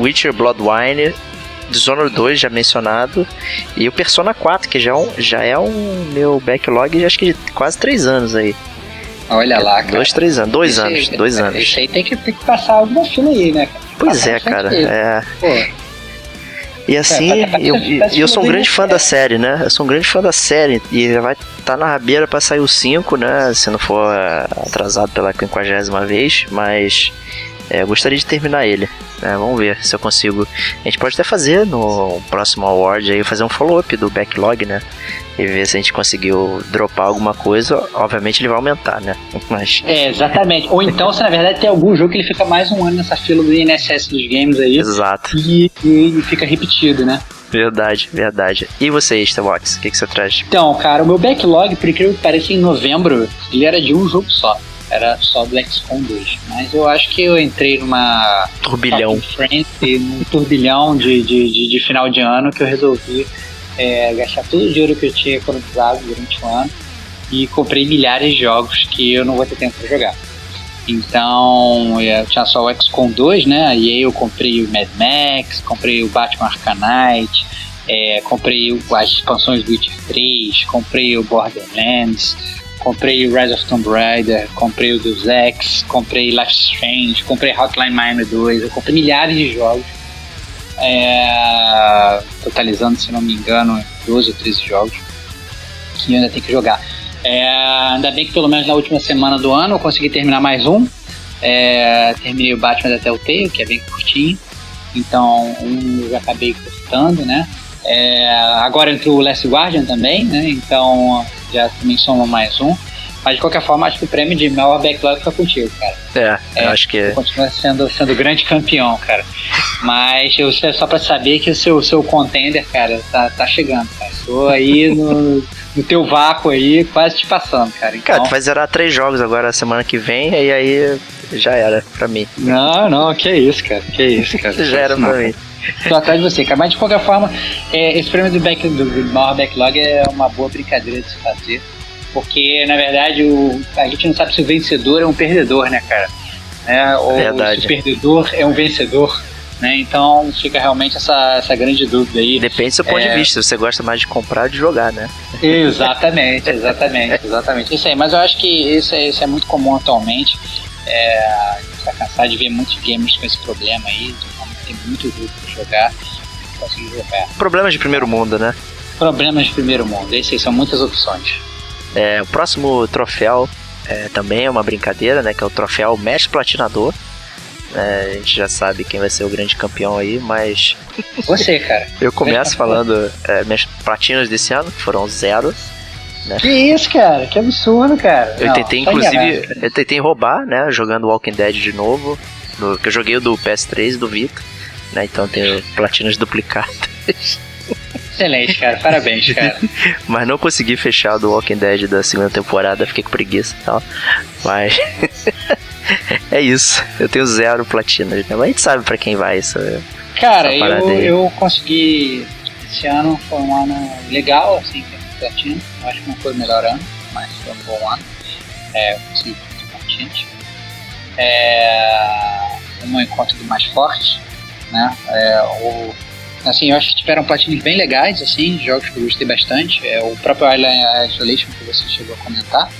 Witcher Bloodwine, Dishonored 2 já mencionado, e o Persona 4, que já é um, já é um meu backlog de acho que de quase 3 anos aí. Olha lá, cara. Dois, três anos. Dois esse, anos. Dois anos. Isso aí tem que, tem que passar alguma fila aí, né? Pois é, cara. É. Pô. E assim, é, tá, tá, eu, eu sou um grande fã da série, né? Eu sou um grande fã da série. E vai estar tá na rabeira pra sair o 5, né? Se não for é, atrasado pela quinquagésima vez. Mas é, eu gostaria de terminar ele. Né? Vamos ver se eu consigo. A gente pode até fazer no próximo award aí, fazer um follow-up do backlog, né? e ver se a gente conseguiu dropar alguma coisa, obviamente ele vai aumentar, né? Mas... É, exatamente. Ou então, se na verdade tem algum jogo que ele fica mais um ano nessa fila do INSS dos games aí. Exato. E, e fica repetido, né? Verdade, verdade. E você, Starbox, o que, que você traz? Então, cara, o meu backlog, por incrível que pareça, em novembro, ele era de um jogo só. Era só do XCOM 2. Mas eu acho que eu entrei numa. Turbilhão. Frenzy, num turbilhão de, de, de, de final de ano que eu resolvi é, gastar todo o dinheiro que eu tinha economizado durante o ano e comprei milhares de jogos que eu não vou ter tempo para jogar. Então, é, eu tinha só o XCOM 2, né? E aí eu comprei o Mad Max, comprei o Batman Arcanite, é, comprei as expansões do Witcher 3, comprei o Borderlands, comprei o Rise of Tomb Raider, comprei o Deus Ex, comprei Life Strange, comprei Hotline Miami 2, eu comprei milhares de jogos é, totalizando, se não me engano, 12 ou 13 jogos que ainda tem que jogar. É, ainda bem que pelo menos na última semana do ano eu consegui terminar mais um. É, terminei o Batman da Telltale, que é bem curtinho. Então, um eu já acabei gostando, né? É, agora entrou o Last Guardian também, né? Então já também soma mais um. Mas de qualquer forma, acho que o prêmio de maior backlog fica contigo, cara. É, é acho que. Continua sendo, sendo grande campeão, cara. Mas eu, só pra saber que o seu, seu contender, cara, tá, tá chegando, cara. Tô aí no, no teu vácuo aí, quase te passando, cara. Então... Cara, tu vai zerar três jogos agora semana que vem, e aí já era pra mim. Não, não, que isso, cara. Que isso, cara. já era pra mim. Tô atrás de você, cara. Mas de qualquer forma, é, esse prêmio do, back, do, do maior backlog é uma boa brincadeira de se fazer porque na verdade o, a gente não sabe se o vencedor é um perdedor, né, cara? É, ou verdade. se o perdedor é um vencedor. Né? Então fica realmente essa, essa grande dúvida aí. Depende do seu ponto é... de vista, se você gosta mais de comprar ou de jogar, né? Exatamente, exatamente, exatamente. Isso aí, mas eu acho que isso é, isso é muito comum atualmente. É, a gente tá cansado de ver muitos gamers com esse problema aí, tem muito jogo para jogar, conseguir jogar. Problemas de primeiro mundo, né? Problemas de primeiro mundo, esses são muitas opções. É, o próximo troféu é, também é uma brincadeira, né? Que é o troféu Mestre Platinador. É, a gente já sabe quem vai ser o grande campeão aí, mas. Você, cara. eu começo falando é, minhas platinas desse ano, que foram zero. Né? Que isso, cara? Que absurdo, cara. Eu Não, tentei, inclusive, eu tentei roubar, né? Jogando Walking Dead de novo. No, que eu joguei o do PS3 e do Vita. Né, então tenho platinas duplicadas. Excelente, cara. Parabéns, cara. Mas não consegui fechar o do Walking Dead da segunda temporada, fiquei com preguiça e tal. Mas. é isso. Eu tenho zero platinas, né? Mas a gente sabe pra quem vai isso. Cara, eu, eu consegui. Esse ano foi um ano legal, assim, platina. Eu acho que não foi o melhor ano, mas foi um bom ano. É, eu consegui platinas. É, um encontro do mais forte, né? É, o Assim, eu acho que tiveram platinos bem legais, assim, jogos que eu gostei bastante. É, o próprio Island Isolation que você chegou a comentar,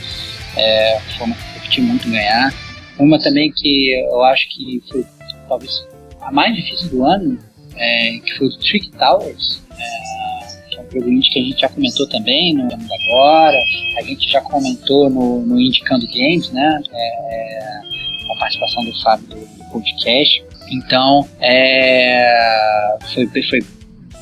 é, foi uma que eu curti muito ganhar. Uma também que eu acho que foi talvez a mais difícil do ano, é, que foi o Trick Towers, é, que é um jogo que a gente já comentou também no ano agora, a gente já comentou no, no Indicando Games, né? É, a participação do Fábio do, do podcast. Então, é, foi, foi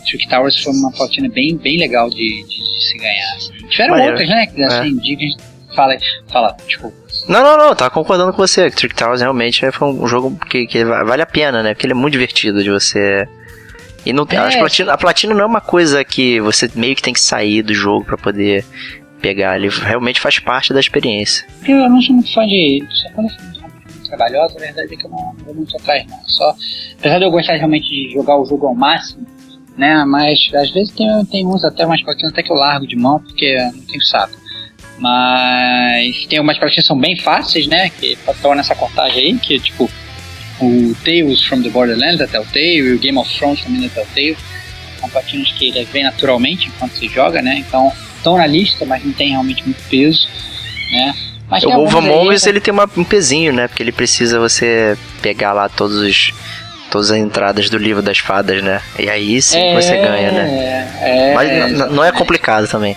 Trick Towers foi uma platina bem, bem legal de, de, de se ganhar. Tiveram Maneiro. outras, né? Que, assim, é. dicas. Fala, fala, tipo. Não, não, não, tava concordando com você. Trick Towers realmente foi um jogo que, que vale a pena, né? Porque ele é muito divertido de você. E não, é. a, platina, a platina não é uma coisa que você meio que tem que sair do jogo para poder pegar. Ele realmente faz parte da experiência. Eu não sou muito fã de. Só quando eu trabalhosa, a verdade é que eu não vou muito atrás, não. Só, apesar de eu gostar realmente de jogar o jogo ao máximo, né? Mas às vezes tem, tem uns até mais platinas até que eu largo de mão porque não tenho saco. Mas tem umas platinas que são bem fáceis, né? Que estão nessa contagem aí, que tipo o Tales from the Borderlands da Telltale e o Game of Thrones também da Telltale. São platinas que eles vêm naturalmente enquanto se joga, né? Então estão na lista, mas não tem realmente muito peso, né? Mas o Wolf Among Us ele tem uma, um pezinho, né? Porque ele precisa você pegar lá todos os todas as entradas do livro das fadas, né? E aí sim é, você ganha, né? É, Mas não é complicado também.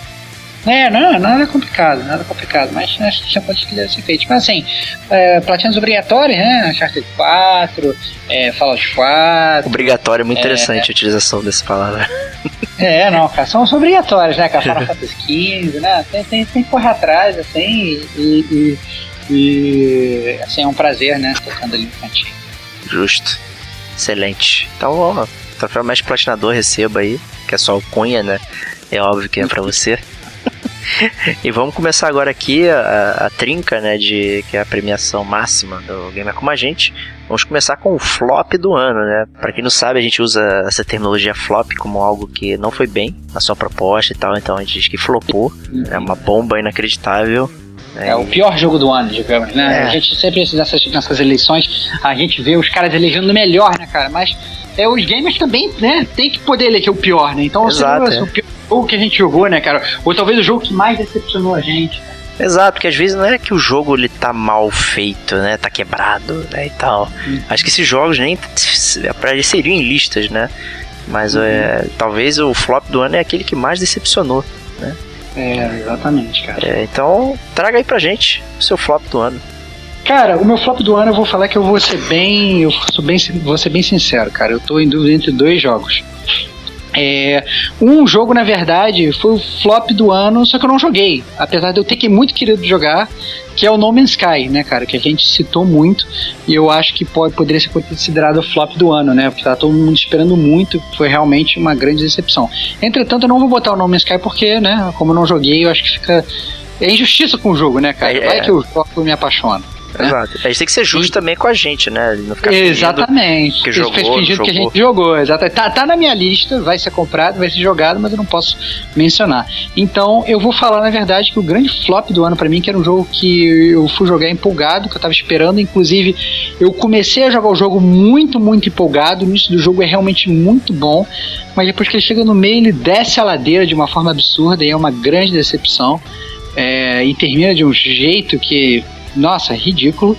É, não, nada complicado, nada complicado, mas acho que já pode que ser feito. Mas assim, é, platinas obrigatórias, né? Uncharted 4, é, Fallout 4. Obrigatório é muito é, interessante a utilização dessa palavra. É, não, cara, são obrigatórias, né, cara? Final Fantasy XV, né? Tem, tem, tem que correr atrás, assim, e, e, e, assim, é um prazer, né? Tocando ali no cantinho. Justo. Excelente. Então, ó, troféu mais platinador receba aí, que é só o Cunha, né? É óbvio que é para você. e vamos começar agora aqui a, a, trinca, né, de que é a premiação máxima do Gamer Como a Gente. Vamos começar com o flop do ano, né? Para quem não sabe, a gente usa essa terminologia flop como algo que não foi bem na sua proposta e tal, então a gente diz que flopou, é uma bomba inacreditável. É, o pior jogo do ano, digamos, né? É. A gente sempre, nessas, nessas eleições, a gente vê os caras elegendo o melhor, né, cara? Mas é, os gamers também, né, tem que poder eleger o pior, né? Então, Exato, é. o pior jogo que a gente jogou, né, cara? Ou talvez o jogo que mais decepcionou a gente. Exato, porque às vezes não é que o jogo ele tá mal feito, né? Tá quebrado, né? E tal. Uhum. Acho que esses jogos nem apareceriam em listas, né? Mas uhum. é, talvez o flop do ano é aquele que mais decepcionou, né? É, exatamente, cara. É, então, traga aí pra gente o seu flop do ano. Cara, o meu flop do ano eu vou falar que eu vou ser bem. Eu sou bem, vou ser bem sincero, cara. Eu tô em dúvida entre dois jogos. É, um jogo, na verdade, foi o flop do ano, só que eu não joguei. Apesar de eu ter que muito querido jogar, que é o No Man's Sky, né, cara? Que a gente citou muito e eu acho que pode, poderia ser considerado o flop do ano, né? Porque tá todo mundo esperando muito, foi realmente uma grande decepção. Entretanto, eu não vou botar o No Man's Sky porque, né, como eu não joguei, eu acho que fica. É injustiça com o jogo, né, cara? É, Vai é. que o jogo me apaixona. Exato. A gente tem que ser justo também com a gente, né? Não ficar Exatamente. Que jogou, fez fingindo que a gente jogou. Exatamente. Tá, tá na minha lista, vai ser comprado, vai ser jogado, mas eu não posso mencionar. Então eu vou falar, na verdade, que o grande flop do ano para mim, que era um jogo que eu fui jogar empolgado, que eu tava esperando. Inclusive, eu comecei a jogar o jogo muito, muito empolgado. O início do jogo é realmente muito bom. Mas depois que ele chega no meio, ele desce a ladeira de uma forma absurda e é uma grande decepção. É, e termina de um jeito que nossa, ridículo,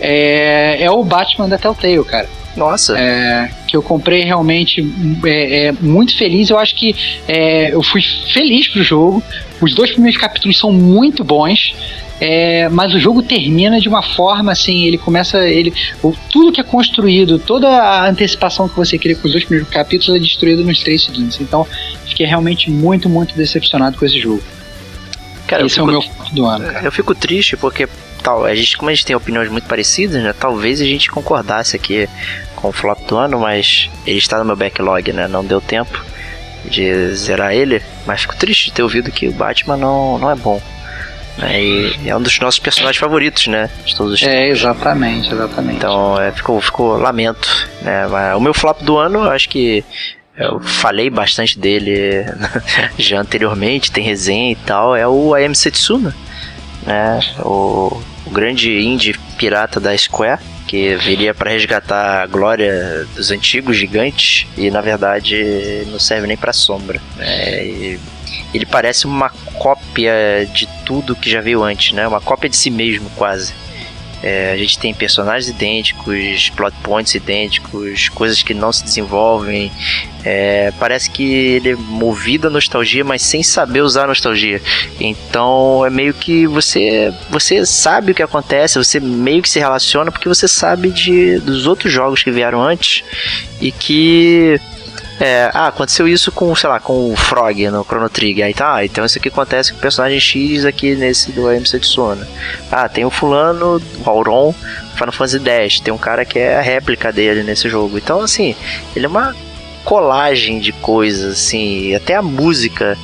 é, é o Batman da Telltale, cara. Nossa. É, que eu comprei realmente é, é, muito feliz. Eu acho que é, eu fui feliz pro jogo. Os dois primeiros capítulos são muito bons. É, mas o jogo termina de uma forma assim, ele começa, ele, o, tudo que é construído, toda a antecipação que você cria com os dois primeiros capítulos é destruído nos três seguintes. Então, fiquei realmente muito, muito decepcionado com esse jogo. Cara, esse fico, é o meu do ano. Cara. Eu fico triste porque tal, a gente, como a gente tem opiniões muito parecidas, né? Talvez a gente concordasse aqui com o flop do ano, mas ele está no meu backlog, né? Não deu tempo de zerar ele, mas fico triste de ter ouvido que o Batman não, não é bom. Né? E é um dos nossos personagens favoritos, né? De todos os É, exatamente, exatamente. Então, é, ficou, ficou lamento. Né? O meu flop do ano, acho que eu falei bastante dele já anteriormente, tem resenha e tal, é o Am Setsuna, né? O, o grande indie pirata da Square, que viria para resgatar a glória dos antigos gigantes e na verdade não serve nem para sombra. Né? ele parece uma cópia de tudo que já veio antes, né? Uma cópia de si mesmo quase. É, a gente tem personagens idênticos, plot points idênticos, coisas que não se desenvolvem. É, parece que ele é movido a nostalgia, mas sem saber usar a nostalgia. Então é meio que você você sabe o que acontece, você meio que se relaciona porque você sabe de dos outros jogos que vieram antes e que é, ah, aconteceu isso com, sei lá, com o Frog no Chrono Trigger. Aí tá, ah, então isso aqui acontece com o personagem X aqui nesse do MC Tsuna. Ah, tem o fulano, o Auron, Final Fantasy X. Tem um cara que é a réplica dele nesse jogo. Então, assim, ele é uma colagem de coisas, assim, até a música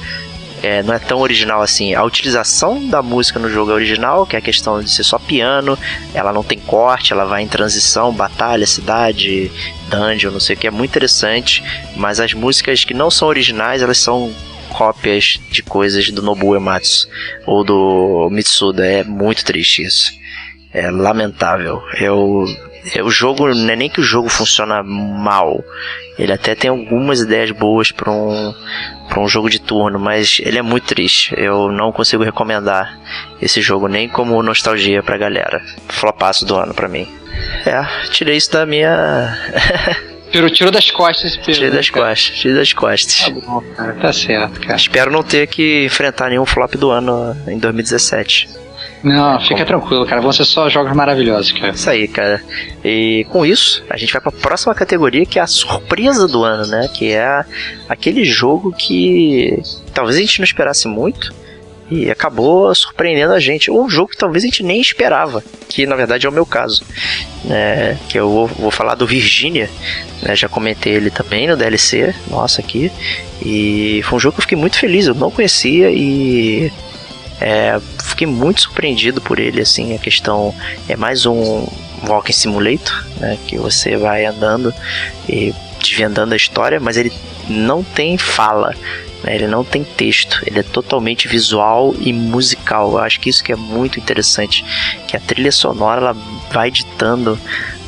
é, não é tão original assim. A utilização da música no jogo é original, que é a questão de ser só piano, ela não tem corte, ela vai em transição, batalha, cidade, dungeon, não sei o que, é muito interessante. Mas as músicas que não são originais, elas são cópias de coisas do Nobuo Ematsu ou do Mitsuda. É muito triste isso. É lamentável. Eu, o jogo não é nem que o jogo funciona mal. Ele até tem algumas ideias boas para um para um jogo de turno, mas ele é muito triste. Eu não consigo recomendar esse jogo nem como nostalgia pra galera. Flopaço do ano pra mim. É, tirei isso da minha. Tirou, tirou das costas esse Tirei das cara. costas, tirei das costas. Tá bom, cara. Tá certo, cara. Espero não ter que enfrentar nenhum flop do ano em 2017. Não, fica tranquilo, cara. Vão ser só jogos maravilhosos, cara. Isso aí, cara. E com isso, a gente vai para a próxima categoria, que é a surpresa do ano, né? Que é aquele jogo que talvez a gente não esperasse muito e acabou surpreendendo a gente. Um jogo que talvez a gente nem esperava, que na verdade é o meu caso. Né? Que eu vou, vou falar do Virginia, né? já comentei ele também no DLC, nossa, aqui. E foi um jogo que eu fiquei muito feliz, eu não conhecia e é, fiquei muito surpreendido por ele, assim, a questão é mais um Walking Simulator, né, que você vai andando e desvendando a história, mas ele não tem fala, né, ele não tem texto, ele é totalmente visual e musical. Eu acho que isso que é muito interessante, que a trilha sonora ela vai ditando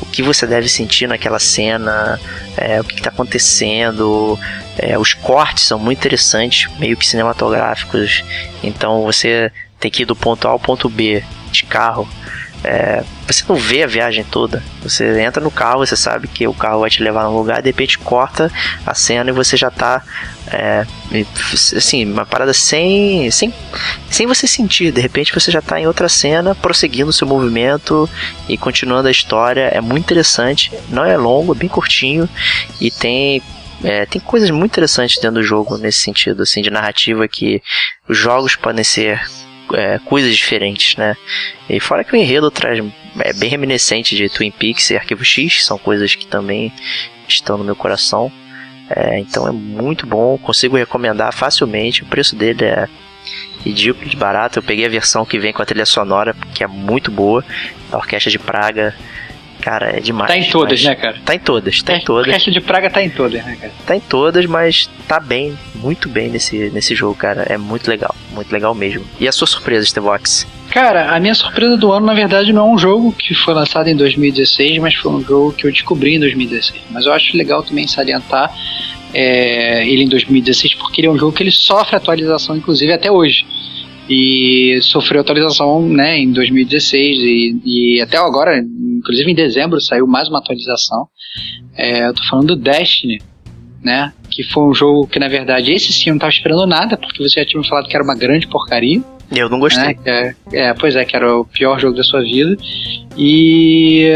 o que você deve sentir naquela cena, é, o que está acontecendo, é, os cortes são muito interessantes, meio que cinematográficos. Então você tem que ir do ponto A ao ponto B de carro. É, você não vê a viagem toda. Você entra no carro, você sabe que o carro vai te levar num lugar, de repente corta a cena e você já tá. É, assim, uma parada sem, sem, sem você sentir. De repente você já tá em outra cena, prosseguindo o seu movimento e continuando a história. É muito interessante. Não é longo, é bem curtinho e tem é, tem coisas muito interessantes dentro do jogo nesse sentido, assim, de narrativa que os jogos podem ser é, coisas diferentes, né? E fora que o enredo traz é bem reminiscente de Twin Peaks e Arquivo X, são coisas que também estão no meu coração. É, então é muito bom, consigo recomendar facilmente. O preço dele é ridículo de barato. Eu peguei a versão que vem com a trilha sonora, que é muito boa, da Orquestra de Praga. Cara, é demais. Tá em todas, né, cara? Tá em todas, tá em todas. Caixa de Praga tá em todas, né, cara? Tá em todas, mas tá bem, muito bem nesse, nesse jogo, cara. É muito legal, muito legal mesmo. E a sua surpresa, Stevox? Cara, a minha surpresa do ano, na verdade, não é um jogo que foi lançado em 2016, mas foi um jogo que eu descobri em 2016. Mas eu acho legal também salientar é, ele em 2016, porque ele é um jogo que ele sofre atualização, inclusive, até hoje e sofreu atualização né, em 2016 e, e, até agora, inclusive em dezembro, saiu mais uma atualização. É, eu tô falando do Destiny, né? Que foi um jogo que, na verdade, esse sim eu não tava esperando nada, porque você já tinha me falado que era uma grande porcaria. Eu não gostei. Né? É, é, pois é, que era o pior jogo da sua vida. E,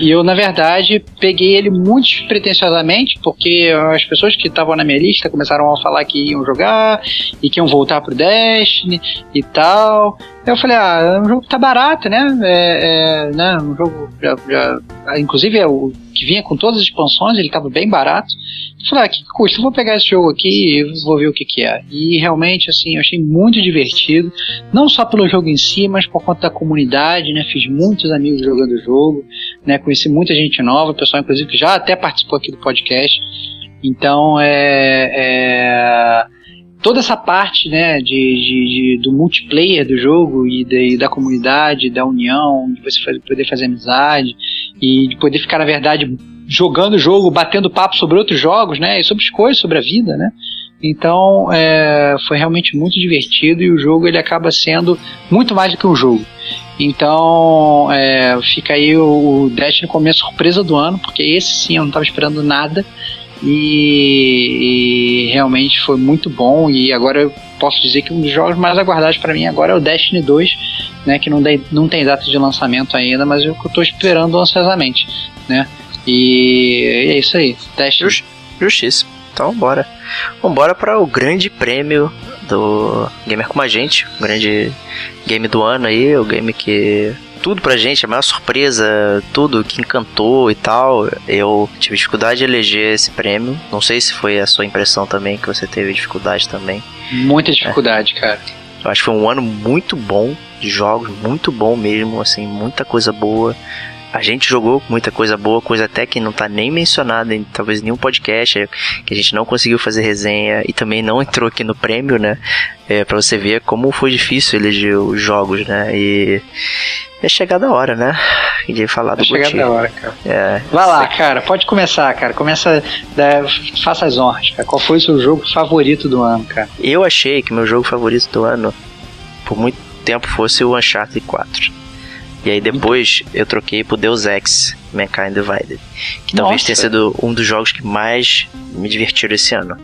e eu, na verdade, peguei ele muito despretensiosamente, porque as pessoas que estavam na minha lista começaram a falar que iam jogar e que iam voltar pro Destiny e tal. Eu falei, ah, o jogo tá barato, né? É, é né? Um jogo já, já, inclusive é o que vinha com todas as expansões, ele tava bem barato. Eu falei, ah, que custa? Eu vou pegar esse jogo aqui e vou ver o que que é. E realmente, assim, eu achei muito divertido, não só pelo jogo em si, mas por conta da comunidade, né? Fiz muitos amigos jogando o jogo, né? Conheci muita gente nova, pessoal, inclusive, que já até participou aqui do podcast. Então, é, é toda essa parte né, de, de, de, do multiplayer do jogo e, de, da comunidade, da união, de você poder fazer amizade e de poder ficar, na verdade, jogando o jogo, batendo papo sobre outros jogos, né, e sobre as coisas, sobre a vida, né. Então é, foi realmente muito divertido e o jogo ele acaba sendo muito mais do que um jogo. Então é, fica aí o Destiny como minha surpresa do ano, porque esse sim eu não estava esperando nada. E, e, realmente foi muito bom e agora eu posso dizer que um dos jogos mais aguardados para mim agora é o Destiny 2, né, que não, de, não tem data de lançamento ainda, mas eu estou esperando ansiosamente, né? E, é isso aí, Destiny. Just, justiça. Então, bora. Vambora para o grande prêmio do Gamer Como a Gente, o grande game do ano aí, o game que tudo pra gente, a maior surpresa, tudo que encantou e tal. Eu tive dificuldade de eleger esse prêmio. Não sei se foi a sua impressão também, que você teve dificuldade também. Muita dificuldade, é. cara. Eu acho que foi um ano muito bom de jogos, muito bom mesmo, assim, muita coisa boa. A gente jogou muita coisa boa, coisa até que não tá nem mencionada em talvez nenhum podcast, que a gente não conseguiu fazer resenha e também não entrou aqui no prêmio, né? É, pra você ver como foi difícil eleger os jogos, né? E é chegada a hora, né? De falar é do chegada a hora, cara. É, Vai lá, cara, pode começar, cara. Começa, da, faça as honras, cara. Qual foi o seu jogo favorito do ano, cara? Eu achei que meu jogo favorito do ano, por muito tempo, fosse o Uncharted 4. E aí depois eu troquei pro Deus Ex, Mankind Divided. Que talvez Nossa. tenha sido um dos jogos que mais me divertiram esse ano.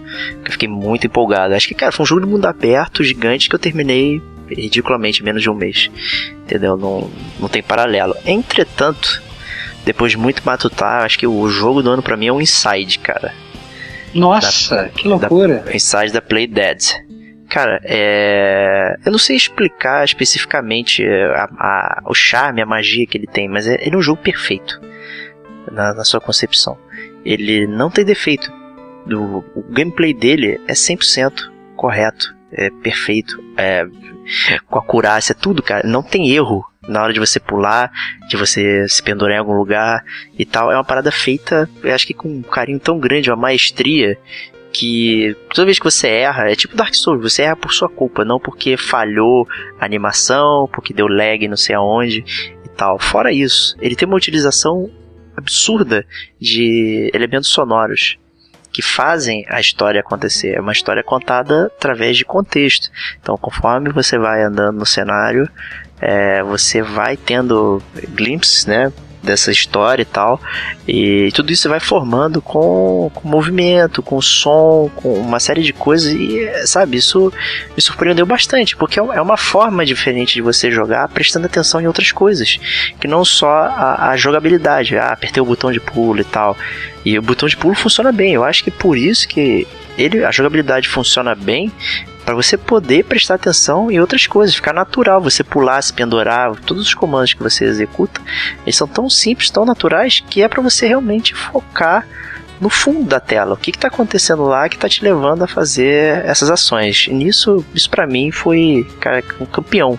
Eu fiquei muito empolgado. Acho que, cara, foi um jogo de mundo aberto, gigante, que eu terminei ridiculamente em menos de um mês. Entendeu? Não, não tem paralelo. Entretanto, depois de muito matutar, acho que o jogo do ano para mim é o Inside, cara. Nossa, da, que loucura! Da, Inside da Play Dead. Cara, é... eu não sei explicar especificamente é, a, a, o charme, a magia que ele tem, mas é, ele é um jogo perfeito na, na sua concepção. Ele não tem defeito. Do, o gameplay dele é 100% correto, é perfeito, é, com acurácia, tudo, cara. Não tem erro na hora de você pular, de você se pendurar em algum lugar e tal. É uma parada feita, eu acho que com um carinho tão grande, uma maestria, que toda vez que você erra, é tipo Dark Souls, você erra por sua culpa, não porque falhou a animação, porque deu lag não sei aonde e tal. Fora isso, ele tem uma utilização absurda de elementos sonoros que fazem a história acontecer. É uma história contada através de contexto. Então, conforme você vai andando no cenário, é, você vai tendo glimpses, né? Dessa história e tal. E tudo isso vai formando com, com movimento, com som, com uma série de coisas. E, sabe, isso me surpreendeu bastante, porque é, é uma forma diferente de você jogar prestando atenção em outras coisas, que não só a, a jogabilidade. Ah, apertei o botão de pulo e tal. E o botão de pulo funciona bem. Eu acho que por isso que ele, a jogabilidade funciona bem, para você poder prestar atenção em outras coisas, ficar natural, você pular, se pendurar, todos os comandos que você executa, eles são tão simples, tão naturais, que é para você realmente focar no fundo da tela. O que está acontecendo lá que está te levando a fazer essas ações? E nisso, isso para mim foi cara, um campeão.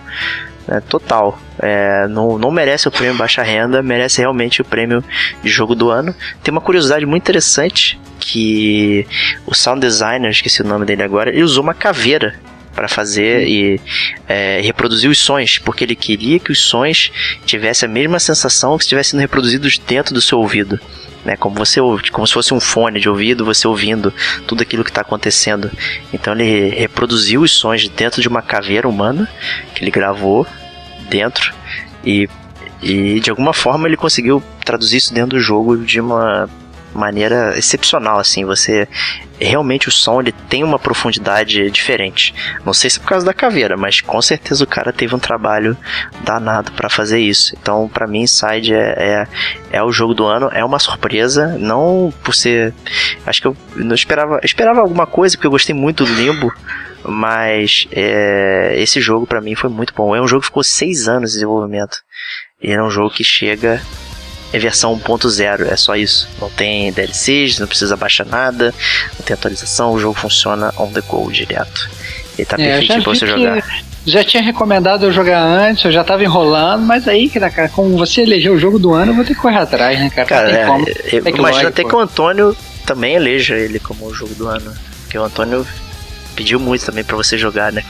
Né, total. É, não, não merece o prêmio Baixa Renda, merece realmente o prêmio de jogo do ano. Tem uma curiosidade muito interessante que o sound designer, esqueci o nome dele agora, ele usou uma caveira para fazer e é, reproduzir os sons, porque ele queria que os sons tivessem a mesma sensação que estivessem sendo reproduzidos dentro do seu ouvido. Né, como você ouve, como se fosse um fone de ouvido, você ouvindo tudo aquilo que está acontecendo. Então ele reproduziu os sons dentro de uma caveira humana que ele gravou dentro e, e de alguma forma ele conseguiu traduzir isso dentro do jogo de uma maneira excepcional, assim, você realmente o som ele tem uma profundidade diferente. Não sei se é por causa da caveira, mas com certeza o cara teve um trabalho danado para fazer isso. Então, para mim, Inside é, é, é, o jogo do ano, é uma surpresa, não por ser, acho que eu não esperava, esperava alguma coisa porque eu gostei muito do Limbo. Mas é, esse jogo para mim foi muito bom. É um jogo que ficou seis anos de desenvolvimento. E é um jogo que chega é versão 1.0, é só isso. Não tem DLCs, não precisa baixar nada, não tem atualização, o jogo funciona on the go direto. Ele tá é, perfeito pra você jogar. Já tinha recomendado eu jogar antes, eu já tava enrolando, mas aí, cara, como você elegeu o jogo do ano, eu vou ter que correr atrás, né, cara? Cara, é, como, eu imagino até que o Antônio também eleja ele como o jogo do ano. Porque o Antônio pediu muito também para você jogar, né?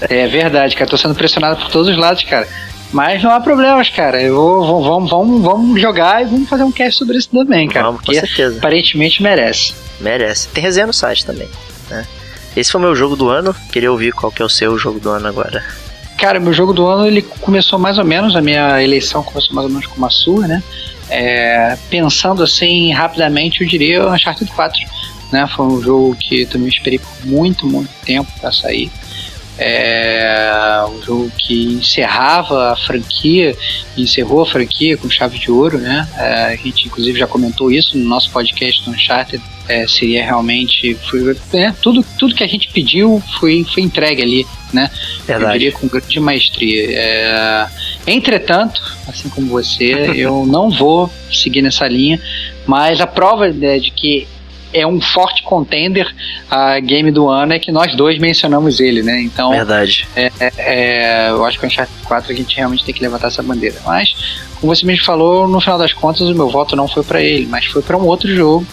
É verdade, cara. Tô sendo pressionado por todos os lados, cara. Mas não há problemas, cara. Eu vou, vamos, vamos, vamos jogar e vamos fazer um cast sobre isso também, cara. Vamos, com certeza. Aparentemente merece. Merece. Tem resenha no site também, né? esse foi o meu jogo do ano. Queria ouvir qual que é o seu jogo do ano agora. Cara, meu jogo do ano ele começou mais ou menos, a minha eleição começou mais ou menos como a sua, né? É, pensando assim rapidamente, eu diria Uncharted 4. Né? Foi um jogo que também esperei por muito, muito tempo para sair. É um jogo que encerrava a franquia, encerrou a franquia com chave de ouro, né? É, a gente inclusive já comentou isso no nosso podcast do Uncharted. É, seria realmente foi, é, tudo, tudo que a gente pediu foi, foi entregue ali, né? Verdade. Eu diria com grande maestria. É, entretanto, assim como você, eu não vou seguir nessa linha, mas a prova né, de que é um forte contender a game do ano é que nós dois mencionamos ele, né? Então. Verdade. É, é, é eu acho que o Uncharted 4 a gente realmente tem que levantar essa bandeira. Mas, como você mesmo falou, no final das contas o meu voto não foi para ele, mas foi para um outro jogo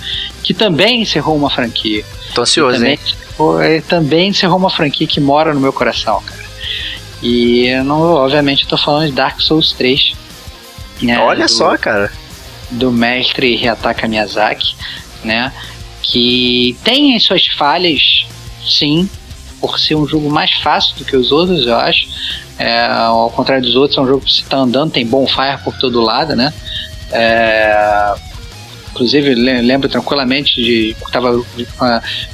que também encerrou uma franquia. Tô ansioso, também, hein? Foi, também encerrou uma franquia que mora no meu coração, cara. E eu não, obviamente, eu tô falando de Dark Souls 3. Né, Olha do, só, cara. Do mestre Ryataka Miyazaki, né? Que tem as suas falhas, sim, por ser um jogo mais fácil do que os outros, eu acho. É, ao contrário dos outros, é um jogo que você está andando, tem bonfire por todo lado, né? É, inclusive, lembro tranquilamente de estava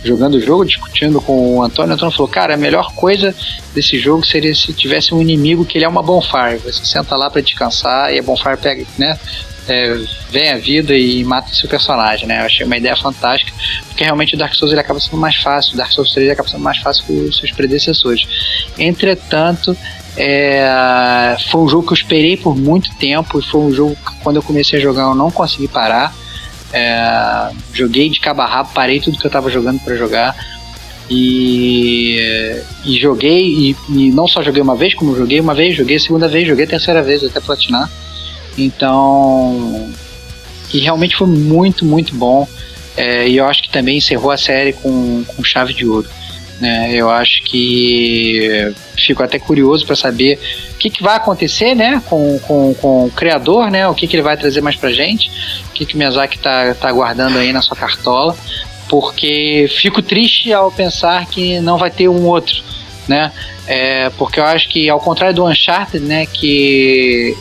jogando o jogo, discutindo com o Antônio. O Antônio falou: Cara, a melhor coisa desse jogo seria se tivesse um inimigo que ele é uma bonfire. Você senta lá para descansar e a bonfire pega, né? É, vem a vida e mata seu personagem, né? Eu achei uma ideia fantástica, porque realmente o Dark Souls ele acaba sendo mais fácil, o Dark Souls 3 acaba sendo mais fácil que os seus predecessores. Entretanto, é, foi um jogo que eu esperei por muito tempo e foi um jogo que quando eu comecei a jogar eu não consegui parar. É, joguei de cabo a rabo, parei tudo que eu estava jogando para jogar. E, e joguei, e, e, não só joguei uma vez, como joguei uma vez, joguei a segunda vez, joguei a terceira vez até platinar. Então, e realmente foi muito, muito bom. É, e eu acho que também encerrou a série com, com chave de ouro. Né? Eu acho que fico até curioso para saber o que, que vai acontecer né? com, com, com o criador, né? o que, que ele vai trazer mais pra gente, o que, que o Miyazaki está tá guardando aí na sua cartola, porque fico triste ao pensar que não vai ter um outro. Né? É, porque eu acho que ao contrário do Uncharted, né, que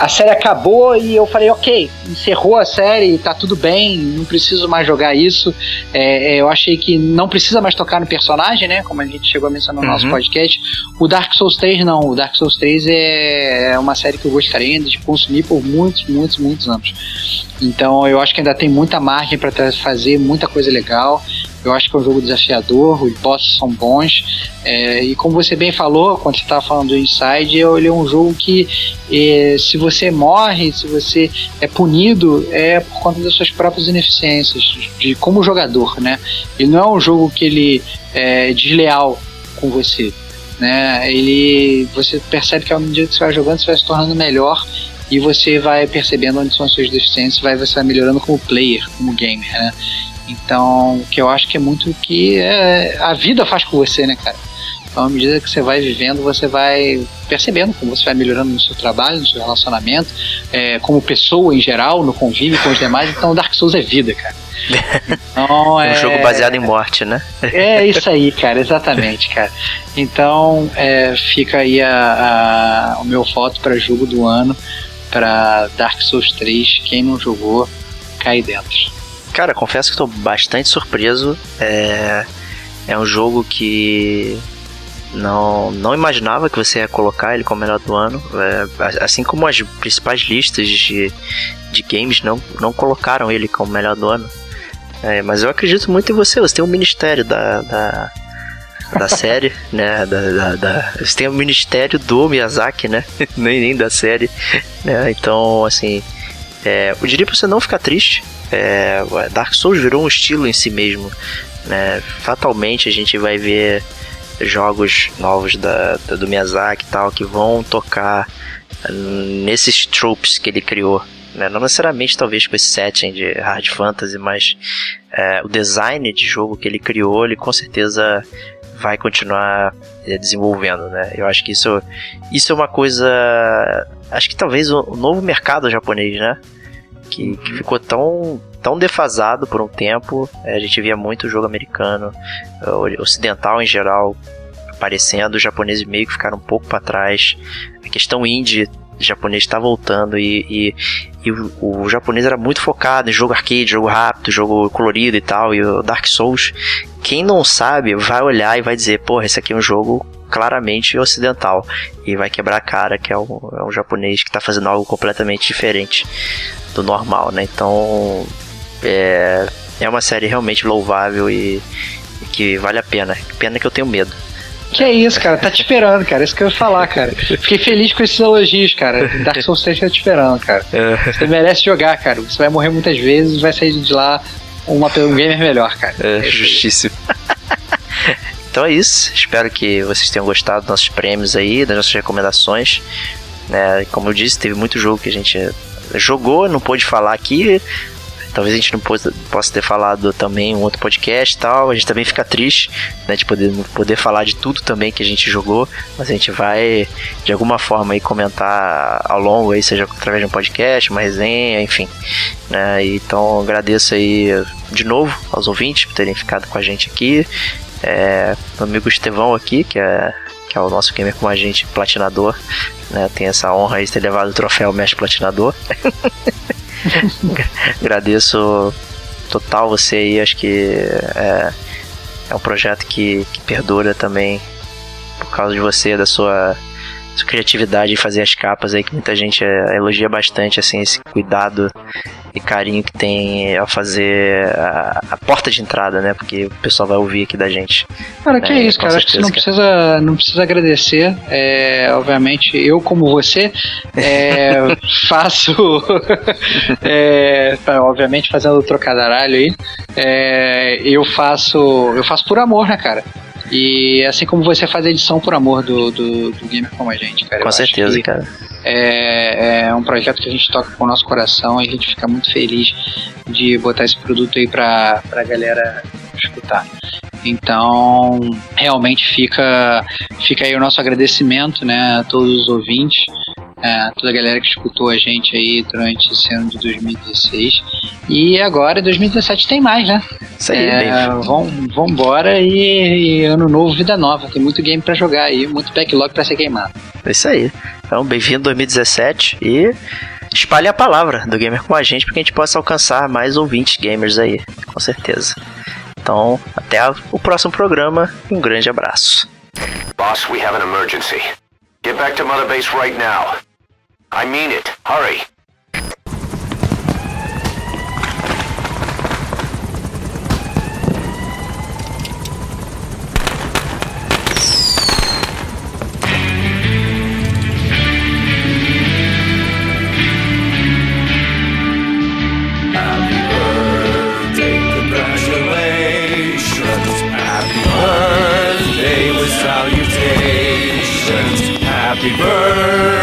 a série acabou e eu falei, ok, encerrou a série, tá tudo bem, não preciso mais jogar isso. É, é, eu achei que não precisa mais tocar no personagem, né? Como a gente chegou a mencionar no uhum. nosso podcast. O Dark Souls 3 não. O Dark Souls 3 é, é uma série que eu gostaria ainda de consumir por muitos, muitos, muitos anos. Então eu acho que ainda tem muita margem para fazer muita coisa legal. Eu acho que é um jogo desafiador, os bosses são bons. É, e como você bem falou, quando você estava falando do Inside, ele é um jogo que é, se você morre, se você é punido, é por conta das suas próprias ineficiências, de como jogador, né? Ele não é um jogo que ele é desleal com você. Né? Ele, você percebe que ao medida que você vai jogando, você vai se tornando melhor e você vai percebendo onde são as suas deficiências, vai, você vai melhorando como player, como gamer, né? Então, que eu acho que é muito o que é, a vida faz com você, né, cara? Então, à medida que você vai vivendo, você vai percebendo como você vai melhorando no seu trabalho, no seu relacionamento, é, como pessoa em geral, no convívio com os demais. Então, Dark Souls é vida, cara. Então, é um jogo baseado em morte, né? É isso aí, cara, exatamente, cara. Então, é, fica aí a, a, o meu voto para jogo do ano para Dark Souls 3. Quem não jogou, cai dentro. Cara, confesso que estou bastante surpreso. É, é um jogo que não, não imaginava que você ia colocar ele como melhor do ano. É, assim como as principais listas de, de games não, não colocaram ele como melhor do ano. É, mas eu acredito muito em você. Você tem um ministério da, da, da série, né? Da, da, da, você tem o ministério do Miyazaki, né? nem, nem da série. Né? Então, assim, é, eu diria pra você não ficar triste. É, Dark Souls virou um estilo em si mesmo. Né? Fatalmente a gente vai ver jogos novos da, da, do Miyazaki e tal que vão tocar nesses tropes que ele criou. Né? Não necessariamente talvez com esse setting de hard fantasy, mas é, o design de jogo que ele criou, ele com certeza vai continuar é, desenvolvendo, né? Eu acho que isso, isso é uma coisa, acho que talvez o, o novo mercado japonês, né? Que, que ficou tão tão defasado por um tempo. É, a gente via muito jogo americano, ocidental em geral, aparecendo. Os japoneses meio que ficaram um pouco para trás. A questão indie japonês está voltando e, e, e o, o, japonês era muito focado em jogo arcade, jogo rápido, jogo colorido e tal. E o Dark Souls, quem não sabe, vai olhar e vai dizer: porra, esse aqui é um jogo claramente ocidental e vai quebrar a cara que é um, é um japonês que está fazendo algo completamente diferente do normal, né? Então é, é uma série realmente louvável e, e que vale a pena. Pena que eu tenho medo. Que é isso, cara, tá te esperando, cara. Isso que eu ia falar, cara. Fiquei feliz com esses elogios, cara. Dark Souls 3 tá te esperando, cara. É. Você merece jogar, cara. Você vai morrer muitas vezes e vai sair de lá uma, um gamer melhor, cara. É, é justíssimo. então é isso. Espero que vocês tenham gostado dos nossos prêmios aí, das nossas recomendações. É, como eu disse, teve muito jogo que a gente jogou, não pôde falar aqui, Talvez a gente não possa ter falado também um outro podcast e tal. A gente também fica triste, né, de poder, poder falar de tudo também que a gente jogou, mas a gente vai de alguma forma aí comentar ao longo aí, seja através de um podcast, uma resenha, enfim. Né? Então agradeço aí de novo aos ouvintes por terem ficado com a gente aqui. É, meu amigo Estevão aqui, que é que é o nosso gamer com a gente platinador, né? Tem essa honra de ter levado o troféu mestre platinador. Agradeço total você aí, acho que é, é um projeto que, que perdura também por causa de você, da sua, sua criatividade em fazer as capas aí, que muita gente é, elogia bastante, assim, esse cuidado e carinho que tem ao fazer a, a, porta de entrada, né? Porque o pessoal vai ouvir aqui da gente. Cara, que é, isso, cara. Acho que você não precisa, não precisa agradecer. É, obviamente, eu, como você, é, faço. é, tá, obviamente, fazendo o trocadilho aí. É, eu faço. Eu faço por amor, né, cara? E assim como você faz a edição por amor do, do, do gamer como a gente, cara. Com certeza, cara. É, é um projeto que a gente toca com o nosso coração e a gente fica muito feliz de botar esse produto aí pra, pra galera escutar. Então, realmente fica, fica aí o nosso agradecimento né, a todos os ouvintes, a toda a galera que escutou a gente aí durante esse ano de 2016. E agora, 2017 tem mais, né? Isso aí, é, vamos, embora e, e, ano novo, vida nova. Tem muito game para jogar aí, muito backlog para ser queimado. É isso aí. Então, bem-vindo 2017 e espalhe a palavra do gamer com a gente para que a gente possa alcançar mais ouvintes gamers aí, com certeza. Então, até o próximo programa e um grande abraço. Boss, we have an emergency. Get back to Mother Base right now. I mean it. Hurry. Happy birthday,